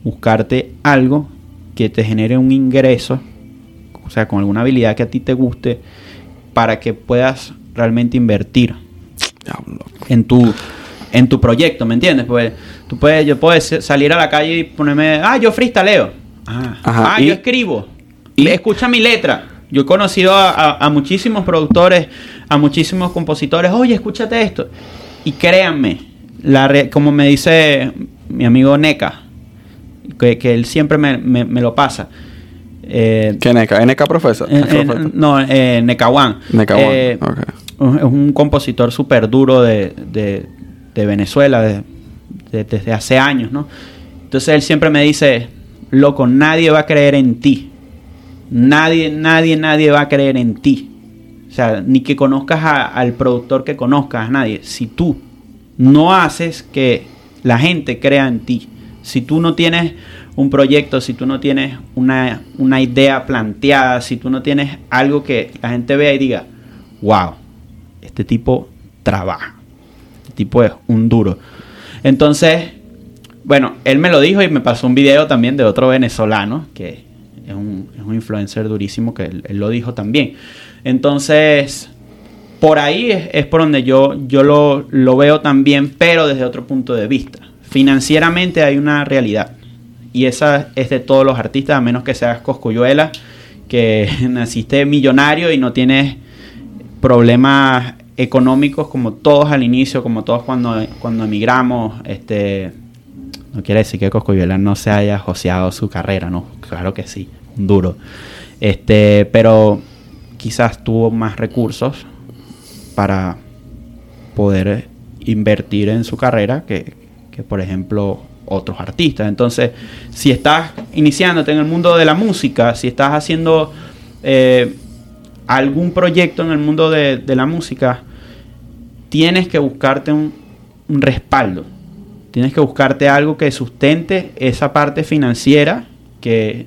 buscarte algo que te genere un ingreso, o sea, con alguna habilidad que a ti te guste, para que puedas realmente invertir en tu en tu proyecto, ¿me entiendes? Pues tú puedes, yo puedo salir a la calle y ponerme, ah, yo freestaleo. Ah, Ajá, ah, y- yo escribo. y- escucha mi letra. Yo he conocido a, a- a muchísimos productores, a muchísimos compositores, oye, escúchate esto. Y créanme, la re- como me dice mi amigo Neca, que, que él siempre me, me- me lo pasa. Eh, ¿Qué NK? ¿NK profesor? eh, eh, no, eh, Necawan. Necawan, Eh, ok. un- Es un compositor súper duro de, de- de Venezuela de- de- desde hace años, ¿no? Entonces él siempre me dice, loco, nadie va a creer en ti. Nadie, nadie, nadie va a creer en ti. O sea, ni que conozcas a- al productor que conozcas, nadie. Si tú no haces que la gente crea en ti, si tú no tienes un proyecto, si tú no tienes una, una idea planteada, si tú no tienes algo que la gente vea y diga, wow, este tipo trabaja, tipo es un duro. Entonces, bueno, él me lo dijo y me pasó un video también de otro venezolano, que es un, es un influencer durísimo, que él, lo dijo también. Entonces, por ahí es, es por donde yo, yo lo, lo veo también, pero desde otro punto de vista. Financieramente hay una realidad. Y esa es de todos los artistas, a menos que seas Coscuyuela, que naciste millonario y no tienes problemas económicos como todos al inicio, como todos cuando, cuando emigramos. Este, no quiere decir que Coscuyuela no se haya joseado su carrera, ¿no? Claro que sí, un duro. Este, pero quizás tuvo más recursos para poder invertir en su carrera que, que, por ejemplo otros artistas. Entonces, si estás iniciándote en el mundo de la música, si estás haciendo eh, algún proyecto en el mundo de, la música, tienes que buscarte un, un respaldo. Tienes que buscarte algo que sustente esa parte financiera que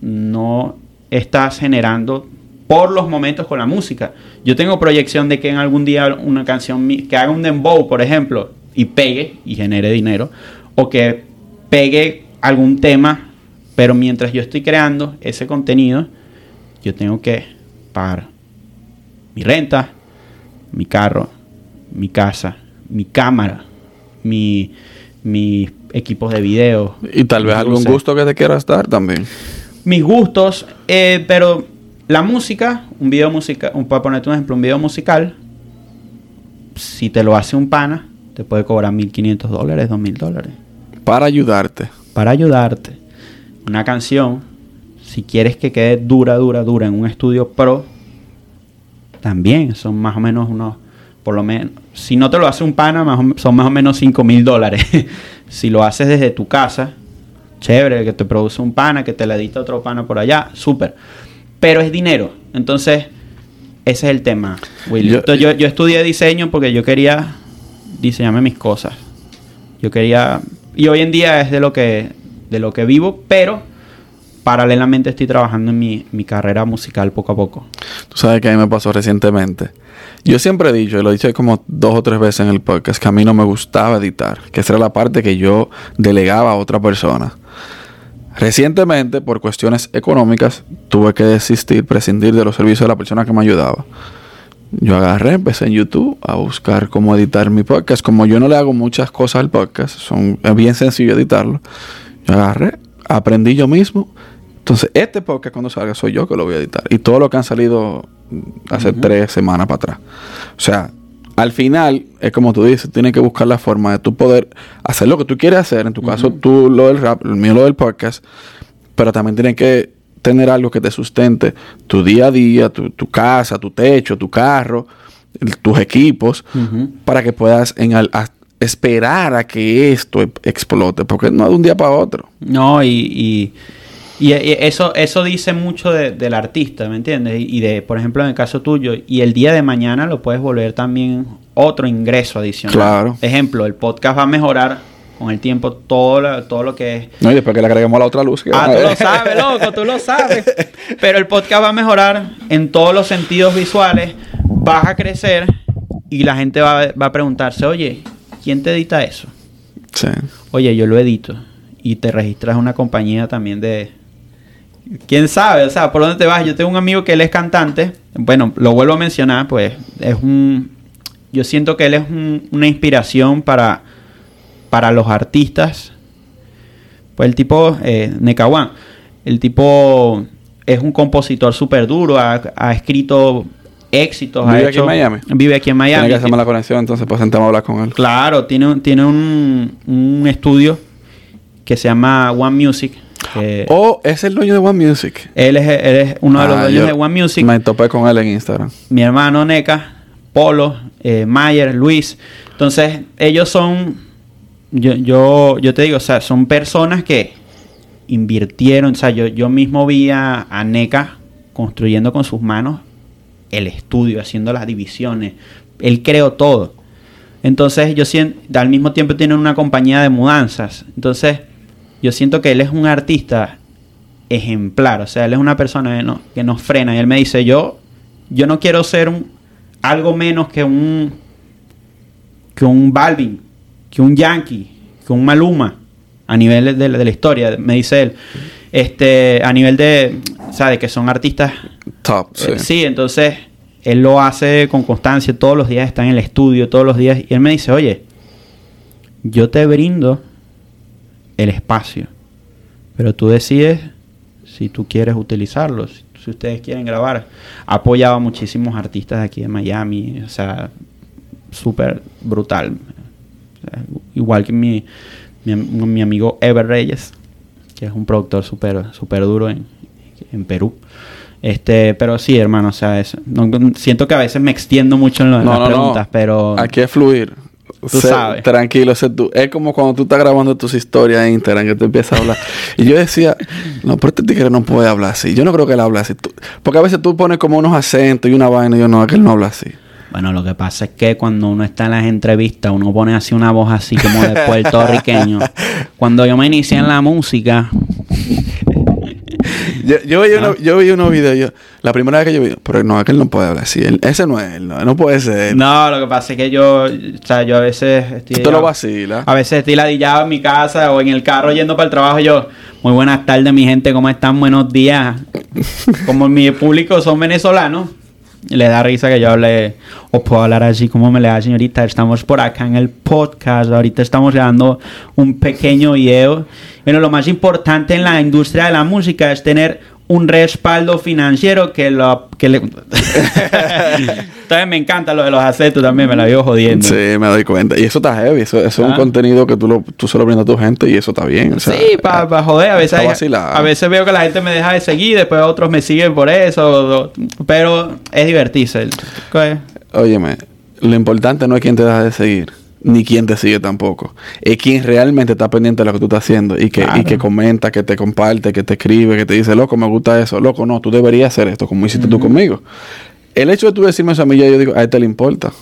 no estás generando por los momentos con la música. Yo tengo proyección de que en algún día una canción que haga un dembow, por ejemplo, y pegue y genere dinero, o que pegue algún tema, pero mientras yo estoy creando ese contenido, yo tengo que pagar mi renta, mi carro, mi casa, mi cámara, mi, mis equipos de video. Y tal vez algún gusto que te quieras dar también. Mis gustos, eh, pero la música, un video musical, un, para ponerte un ejemplo, un video musical, si te lo hace un pana, te puede cobrar 1.500 dólares, 2.000 dólares. Para ayudarte. Para ayudarte. Una canción, si quieres que quede dura, dura, dura en un estudio pro, también son más o menos unos, por lo menos, si no te lo hace un pana, más o, son más o menos 5 mil dólares. si lo haces desde tu casa, chévere, que te produce un pana, que te la edita otro pana por allá, súper. Pero es dinero. Entonces, ese es el tema, Willy. Yo- Entonces, yo, yo estudié diseño porque yo quería diseñarme mis cosas. Yo quería... Y hoy en día es de lo que, de lo que vivo, pero paralelamente estoy trabajando en mi, mi carrera musical poco a poco. Tú sabes que a mí me pasó recientemente. Yo siempre he dicho, y lo he dicho como dos o tres veces en el podcast, que a mí no me gustaba editar, que esa era la parte que yo delegaba a otra persona. Recientemente, por cuestiones económicas, tuve que desistir, prescindir de los servicios de la persona que me ayudaba. Yo agarré, empecé en YouTube a buscar cómo editar mi podcast. Como yo no le hago muchas cosas al podcast, son, es bien sencillo editarlo. Yo agarré, aprendí yo mismo. Entonces, este podcast cuando salga soy yo que lo voy a editar. Y todo lo que han salido hace tres semanas para atrás. O sea, al final, es como tú dices, tienes que buscar la forma de tú poder hacer lo que tú quieres hacer. En tu caso, tú lo del rap, el mío lo del podcast. Pero también tienes que tener algo que te sustente tu día a día, tu, tu casa, tu techo, tu carro, el- tus equipos, para que puedas en al- a- esperar a que esto e- explote. Porque no de un día para otro. No, y, y, y- y eso, eso dice mucho de- del artista, ¿me entiendes? Y de, por ejemplo, en el caso tuyo, y el día de mañana lo puedes volver también otro ingreso adicional. Claro. Ejemplo, el podcast va a mejorar con el tiempo todo, la- todo lo que es No, y después que le agreguemos la otra luz. que Ah, tú lo sabes, loco, tú lo sabes. Pero el podcast va a mejorar en todos los sentidos visuales, vas a crecer y la gente va, a- va a preguntarse, oye, ¿quién te edita eso? Sí. Oye, yo lo edito. Y te registras una compañía también de... ¿Quién sabe? O sea, ¿por dónde te vas? Yo tengo un amigo que él es cantante. Bueno, lo vuelvo a mencionar, pues es un... Yo siento que él es un- una inspiración para, para los artistas. Pues el tipo, eh, Nekawan, el tipo es un compositor súper duro, ha, ha escrito éxitos. ha ¿Vive aquí hecho- en Miami? Vive aquí en Miami. Tiene que hacerme la conexión, entonces pues sentamos a hablar con él. Claro, tiene, tiene un, un estudio que se llama One Music. Oh, es el dueño de One Music. él, es, él es uno de los Ah, dueños de One Music. Me topé con él en Instagram. Mi hermano Neca, Polo, eh, Mayer, Luis. Entonces, ellos son, yo, yo, yo te digo, o sea, son personas que invirtieron. O sea, yo, yo mismo vi a, a Neca construyendo con sus manos el estudio, haciendo las divisiones. Él creó todo. Entonces, yo siento, al mismo tiempo tienen una compañía de mudanzas. Entonces, yo siento que él es un artista ejemplar. O sea, él es una persona que, no, que nos frena. Y él me dice, yo, yo no quiero ser un, algo menos que un, que un Balvin, que un Yankee, que un Maluma, a nivel de, la- de la historia, me dice él. Este, a nivel de, de que son artistas Top, sí. eh, Sí, entonces él lo hace con constancia, todos los días está en el estudio, todos los días, y él me dice, oye, yo te brindo el espacio, pero tú decides si tú quieres utilizarlo, si, si ustedes quieren grabar. Ha apoyado a muchísimos artistas de aquí de Miami, o sea, súper brutal. O sea, igual que mi, mi, mi amigo Ever Reyes, que es un productor súper super duro en, en Perú. Este, pero sí, hermano, o sea, es- no- siento que a veces me extiendo mucho en, lo- en No, las no. preguntas, pero Hay que fluir. Tú Sé sabes. Tranquilo, sé tú. Es como cuando tú estás grabando tus historias en Instagram que tú empiezas a hablar. y yo decía, no, pero este tigre no puede hablar así. Yo no creo que él hable así. Tú- porque a veces tú pones como unos acentos y una vaina y yo no, que él no habla así. Bueno, lo que pasa es que cuando uno está en las entrevistas, uno pone así una voz así como de puertorriqueño. Cuando yo me inicié en la música, Yo, yo, veía Ah. uno- yo vi unos videos, la primera vez que yo vi, pero no, es que él no puede hablar así. Él- ese no es él, no, no puede ser. no, lo que pasa es que yo, o sea, yo a veces estoy, Tú te lo vacilas. a veces estoy ladillado en mi casa o en el carro yendo para el trabajo yo, muy buenas tardes mi gente, ¿cómo están? Buenos días. Como mi público son venezolanos, le da risa que yo hable, o puedo hablar así como me le da señorita, estamos por acá en el podcast, ahorita estamos grabando un pequeño video. Bueno, lo más importante en la industria de la música es tener un respaldo financiero que lo que le Entonces me encanta lo de los acentos también, me la vivo jodiendo. Sí, me doy cuenta. Y eso está heavy. Eso, eso es un Ah. contenido que tú, lo, tú se lo brindas a tu gente y eso está bien. o sea, sí, para joder. A veces, hay- a veces veo que la gente me deja de seguir, después otros me siguen por eso. Pero es divertirse. Óyeme, lo importante no es quién te deja de seguir. Ni quién te sigue tampoco. Es quien realmente está pendiente de lo que tú estás haciendo y que, y que comenta, que te comparte, que te escribe, que te dice, loco, me gusta eso, loco, no, tú deberías hacer esto, como hiciste tú conmigo. El hecho de tú decirme eso a mí, ya yo digo, a él te le importa.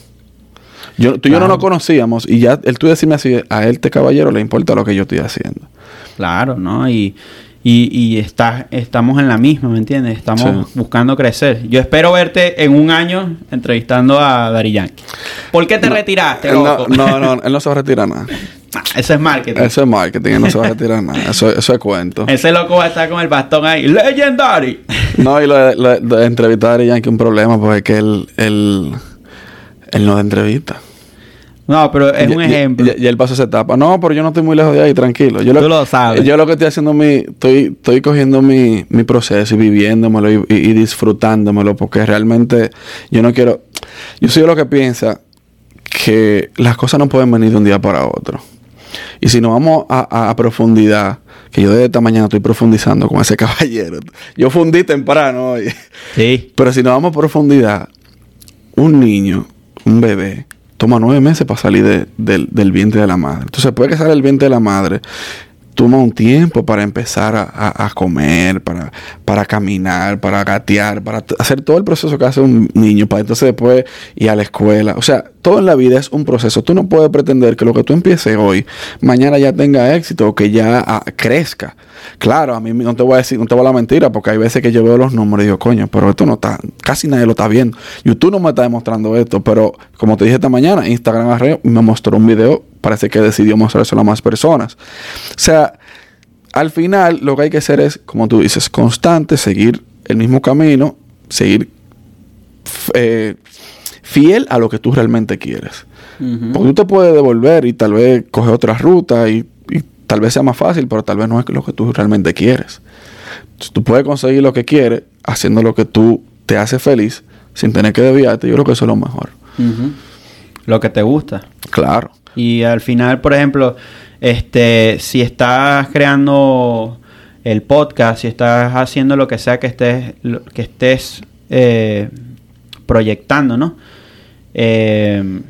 Yo, tú y yo no nos conocíamos y ya el tú decirme así, a este caballero le importa lo que yo estoy haciendo. Claro, ¿no? Y, y, y está, estamos en la misma, ¿me entiendes? Estamos Sí. buscando crecer. Yo espero verte en un año entrevistando a Dari Yankee. ¿Por qué te retiraste, no, loco? no, no, él no se va a retirar nada. Ah, Eso es marketing. Eso es marketing, él no se va a retirar nada. Eso, eso es cuento. Ese loco va a estar con el bastón ahí. ¡Legendary! No, y lo de, lo entrevistar a Dari Yankee un problema porque es que él, él, él no da entrevista. No, pero es un y- ejemplo. Y, y él pasó esa etapa. No, pero yo no estoy muy lejos de ahí, tranquilo. Yo Tú lo sabes. Yo lo que estoy haciendo, mi, estoy, estoy cogiendo mi, mi proceso y viviéndomelo y, y- y disfrutándomelo porque realmente yo no quiero... Yo soy de lo que piensa que las cosas no pueden venir de un día para otro. Y si nos vamos a, a- a profundidad, que yo desde esta mañana estoy profundizando con ese caballero. Yo fundí temprano hoy. Sí. Pero si nos vamos a profundidad, un niño, un bebé, toma nueve meses para salir de- del, vientre de la madre. Entonces, después que sale del vientre de la madre, toma un tiempo para empezar a, comer, para, para caminar, para gatear, para hacer todo el proceso que hace un niño, para entonces después ir a la escuela. O sea, todo en la vida es un proceso. Tú no puedes pretender que lo que tú empieces hoy, mañana ya tenga éxito o que ya ah, crezca. Claro, a mí no te voy a decir, no te voy a la mentira, porque hay veces que yo veo los números y digo, coño, pero esto no está, casi nadie lo está viendo. YouTube no me está demostrando esto, pero como te dije esta mañana, Instagram me mostró un video, parece que decidió mostrárselo a más personas. O sea, al final lo que hay que hacer es, como tú dices, constante, seguir el mismo camino, seguir eh, fiel a lo que tú realmente quieres. Porque tú te puedes devolver y tal vez coger otra ruta y, y tal vez sea más fácil, pero tal vez no es lo que tú realmente quieres. Entonces, tú puedes conseguir lo que quieres haciendo lo que tú te hace feliz sin tener que desviarte. Yo creo que eso es lo mejor. Lo que te gusta. Claro. Y al final, por ejemplo, este, si estás creando el podcast, si estás haciendo lo que sea que estés, lo- que estés eh, proyectando, ¿no? Eh,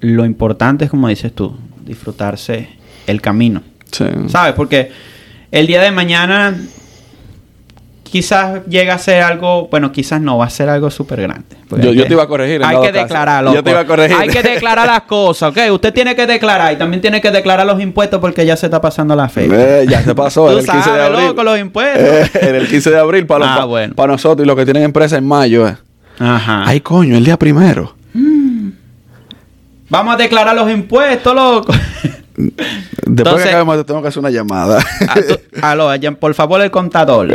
lo importante es, como dices tú, disfrutarse el camino. Sí. ¿Sabes? Porque el día de mañana quizás llega a ser algo, bueno, quizás no, va a ser algo súper grande. Yo- hay yo que- te iba a corregir en Hay que declararlo. Yo te iba a corregir. Hay que declarar las cosas, ¿ok? Usted tiene que declarar y también tiene que declarar los impuestos porque ya se está pasando la fecha. Eh, ya se pasó. Tú era el 15 de abril. loco, los impuestos. Eh, era el 15 de abril para, los- Ah, pa- bueno. para nosotros y los que tienen empresa en mayo. eh. Ajá. Ay, coño, el día primero. Vamos a declarar los impuestos, loco. Después Entonces- que acabemos, te tengo que hacer una llamada. Ah, Aló, por favor, el contador.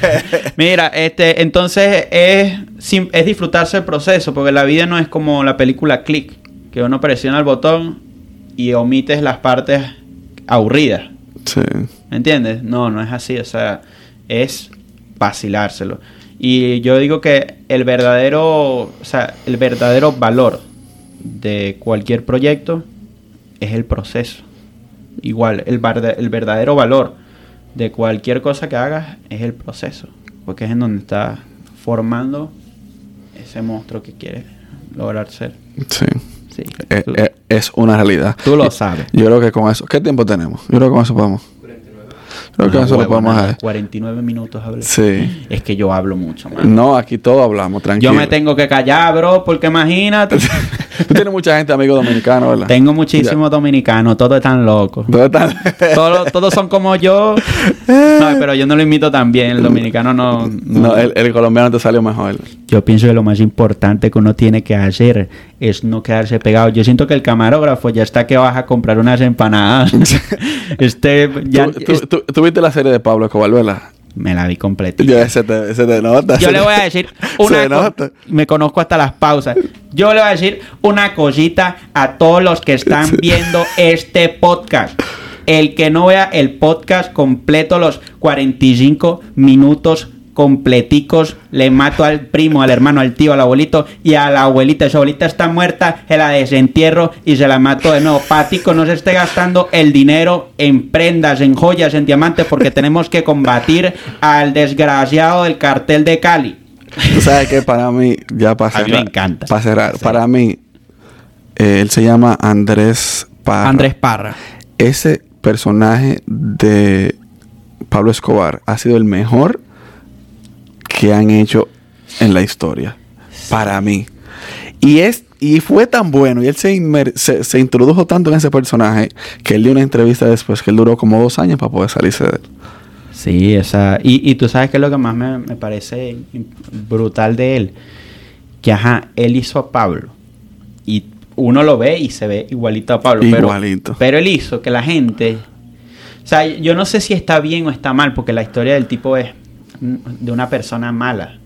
Mira, este, entonces es, es disfrutarse el proceso, porque la vida no es como la película Click, que uno presiona el botón y omites las partes aburridas. sí. ¿Me entiendes? No, no es así, o sea, es vacilárselo. Y yo digo que el verdadero, o sea, el verdadero valor de cualquier proyecto es el proceso. Igual, el, el verdadero valor de cualquier cosa que hagas es el proceso, porque es en donde está formando ese monstruo que quieres lograr ser. Sí. Sí, Eh, tú, eh, es una realidad. tú lo sabes. Yo creo que con eso. ¿Qué tiempo tenemos? Yo creo que con eso podemos. Creo que Ah, con eso lo huevo, podemos nada, dejar. 49 minutos hablé. Sí. Es que yo hablo mucho, man. No, aquí todos hablamos, tranquilo. Yo me tengo que callar, bro, porque imagínate. Tú tienes mucha gente, amigo dominicano, ¿verdad? Tengo muchísimos dominicanos, todos están locos. ¿Dónde están? Todos, todos son como yo. No, pero yo no lo imito tan bien. El dominicano no. no. No, el, el colombiano te salió mejor. Yo pienso que lo más importante que uno tiene que hacer es no quedarse pegado. Yo siento que el camarógrafo ya está que vas a comprar unas empanadas. este, ya, ¿Tú, tú, es- tú- tú viste la serie de Pablo Escobar, ¿verdad? me la vi completa. Yo, ese, te, ese te nota. Yo se le voy a decir una Se nota. Me conozco hasta las pausas. Yo le voy a decir una cosita a todos los que están viendo este podcast. El que no vea el podcast completo, los 45 minutos completicos, le mato al primo, al hermano, al tío, al abuelito y a la abuelita. Su abuelita está muerta, se la desentierro y se la mato de nuevo. Patico, no se esté gastando el dinero en prendas, en joyas, en diamantes, porque tenemos que combatir al desgraciado del cartel de Cali. Tú sabes que para mí, ya para A mí me encanta. Para cerrar, Sí. para mí, eh, él se llama Andrés Parra. Andrés Parra. Ese personaje de Pablo Escobar ha sido el mejor que han hecho en la historia. Para mí. Y es y fue tan bueno y él se, inmer- se, se introdujo tanto en ese personaje que él dio una entrevista después que él duró como dos años para poder salirse de él. Sí, esa. Y, y tú sabes que es lo que más me, me parece brutal de él. Que ajá, él hizo a Pablo. Y uno lo ve y se ve igualito a Pablo. pero- Igualito. Pero, él hizo que la gente. O sea, yo no sé si está bien o está mal, porque la historia del tipo es de una persona mala.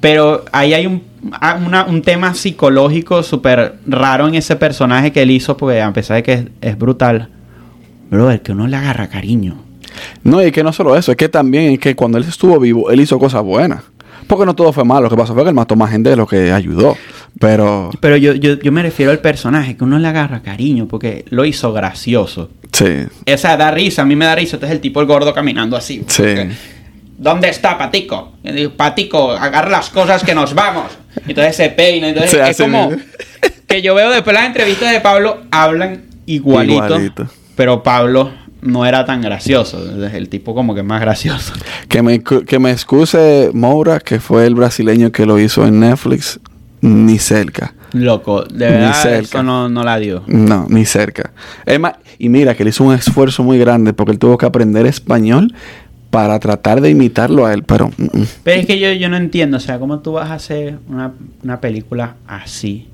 Pero ahí hay un, ah, un tema psicológico súper raro en ese personaje que él hizo, porque a pesar de que es, es brutal, brother, que uno le agarra cariño. No, y que no solo eso, es que también es que cuando él estuvo vivo, él hizo cosas buenas. Porque no todo fue malo, lo que pasó fue que él mató más gente de lo que ayudó. Pero, Pero yo, yo, yo me refiero al personaje, que uno le agarra cariño, porque lo hizo gracioso. sí, Esa da risa, a mí me da risa. Entonces el tipo el gordo caminando así. sí. ¿Dónde está Patico? Y digo, Patico, agarra las cosas que nos vamos. Entonces se peina. Entonces Se es como bien. que yo veo después las entrevistas de Pablo, hablan igualito, Igualito. Pero Pablo no era tan gracioso. Entonces, el tipo como que es más gracioso. Que me, que me excuse Moura, que fue el brasileño que lo hizo en Netflix, ni cerca. Loco, de Ni verdad cerca. eso no, no la dio. No, ni cerca. Es más, y mira que él hizo un esfuerzo muy grande porque él tuvo que aprender español para tratar de imitarlo a él, pero mm, mm. Pero es que yo, yo no entiendo, o sea, ¿cómo tú vas a hacer una, una película así,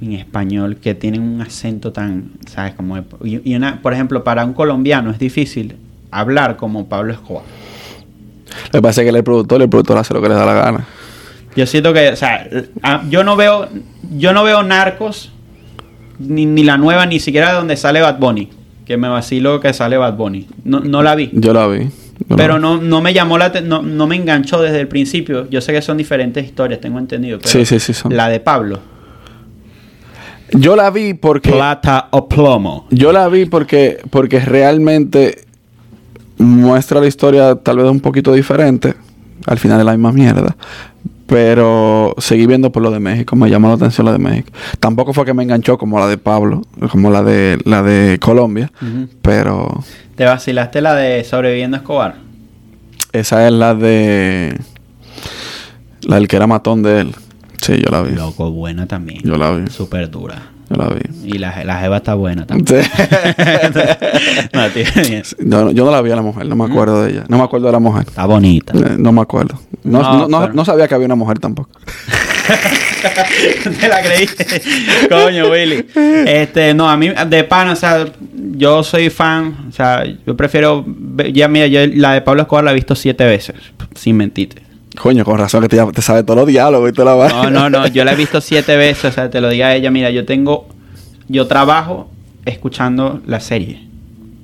en español, que tiene un acento tan, ¿sabes? Como, y, y una, por ejemplo, para un colombiano es difícil hablar como Pablo Escobar. lo que pasa es que él es el productor y el productor hace lo que le da la gana. Yo siento que, o sea, a- yo no veo, yo no veo Narcos, ni, ni la nueva, ni siquiera donde sale Bad Bunny, que me vacilo que sale Bad Bunny. No, no la vi. Yo la vi. Pero no, no me llamó la no, no me enganchó desde el principio. Yo sé que son diferentes historias, tengo entendido. Pero Sí, sí, sí, son. La de Pablo. Yo la vi porque... Plata o plomo. Yo la vi porque, porque realmente muestra la historia tal vez un poquito diferente. Al final es la misma mierda. Pero seguí viendo por lo de México. Me llamó la atención la de México. Tampoco fue que me enganchó como la de Pablo, como la de la de Colombia. Pero ¿Te vacilaste la de Sobreviviendo Escobar? esa es la de la del que era matón de él. Sí, yo la vi. Loco, buena también. Yo la vi. Súper dura. Yo la vi. Y la, la jeva está buena también. Sí. no, tío, bien. yo, no- yo no la vi a la mujer, no me acuerdo de ella. No me acuerdo de la mujer. Está bonita. Eh, No me acuerdo. No, No, pero- no sabía que había una mujer tampoco. Te la creíste. Coño, Willy. Este, no, a mí de pan, o sea, yo soy fan, o sea, yo prefiero ya mira, yo la de Pablo Escobar la he visto siete veces, sin mentirte. Coño, con razón que te, te sabe todos los diálogos y toda la vaina. No, no, no, yo la he visto siete veces, o sea, te lo diga a ella, mira, yo tengo, yo trabajo escuchando la serie.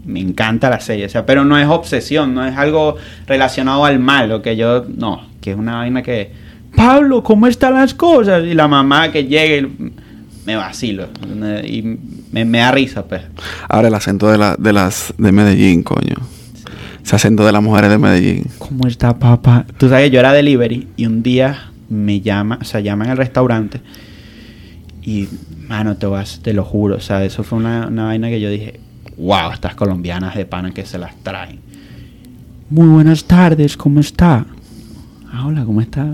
Me encanta la serie, o sea, pero no es obsesión, no es algo relacionado al mal, lo que yo, no, que es una vaina que, Pablo, ¿cómo están las cosas? Y la mamá que llegue, me vacilo, y me, me da risa, pues. Ahora el acento de, la, de las de Medellín, coño. Ese acento de las mujeres de Medellín. ¿Cómo está papá? Tú sabes, yo era delivery y un día me llama, o sea, llaman al restaurante y, mano, te vas, te lo juro, o sea, eso fue una, una vaina que yo dije, wow, estas colombianas de pana que se las traen. Muy buenas tardes, ¿cómo está? Ah, hola, ¿cómo está?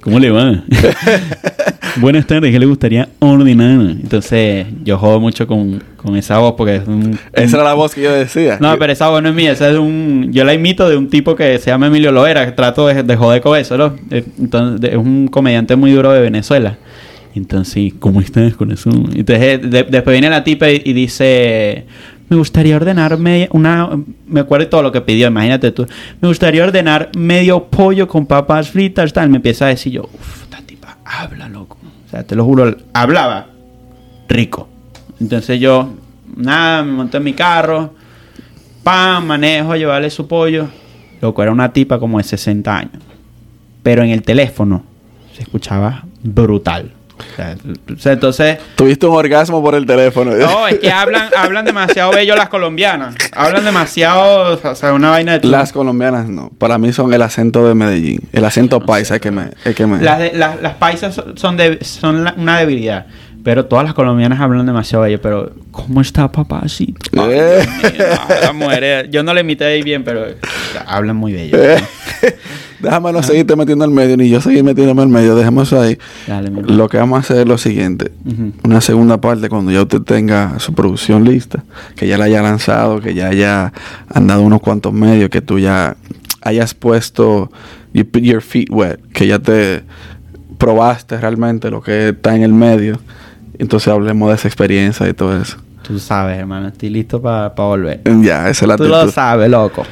¿Cómo le va? buenas tardes, ¿qué le gustaría ordenar? Entonces, yo jodo mucho con, con esa voz porque es un... Esa era la voz que yo decía. No, pero esa voz no es mía, esa es un... Yo la imito de un tipo que se llama Emilio Loera, que trato de, de joder con eso, ¿no? Eh, Entonces, es un comediante muy duro de Venezuela. Entonces, ¿cómo estás con eso? Entonces, eh, de- después viene la tipa y, y dice... Me gustaría ordenar media, una... Me acuerdo de todo lo que pidió, imagínate tú. Me gustaría ordenar medio pollo con papas fritas, tal. Me empieza a decir yo... Uf, esta tipa habla, loco. Sea, te lo juro, hablaba rico. Entonces yo, nada, me monté en mi carro, pam, manejo, llevarle su pollo. Loco, era una tipa como de 60 años. Pero en el teléfono se escuchaba brutal. O sea, entonces, Tuviste un orgasmo por el teléfono. no, es que hablan, hablan demasiado bello las colombianas. Hablan demasiado, o sea, una vaina de... Las colombianas no. Para mí son el acento de Medellín. El acento paisa es que me... Es que me... Las, de- las, las paisas son- de, son la- una debilidad. Pero todas las colombianas hablan demasiado bello. Pero, ¿cómo está papacito? Ay, Eh. No, las mujeres- yo no le imité bien, pero hablan muy bello. Déjame no seguirte metiendo al medio, ni yo seguir metiéndome al medio. Dejemos eso ahí. Dale. Lo que vamos a hacer es lo siguiente. Una segunda parte cuando ya usted tenga su producción lista, que ya la haya lanzado, que ya haya andado unos cuantos medios, que tú ya hayas puesto you put your feet wet, que ya te probaste realmente lo que está en el medio. Entonces hablemos de esa experiencia y todo eso. Tú sabes, hermano. Estoy listo para volver. Ya, esa es la Tú lo sabes, loco.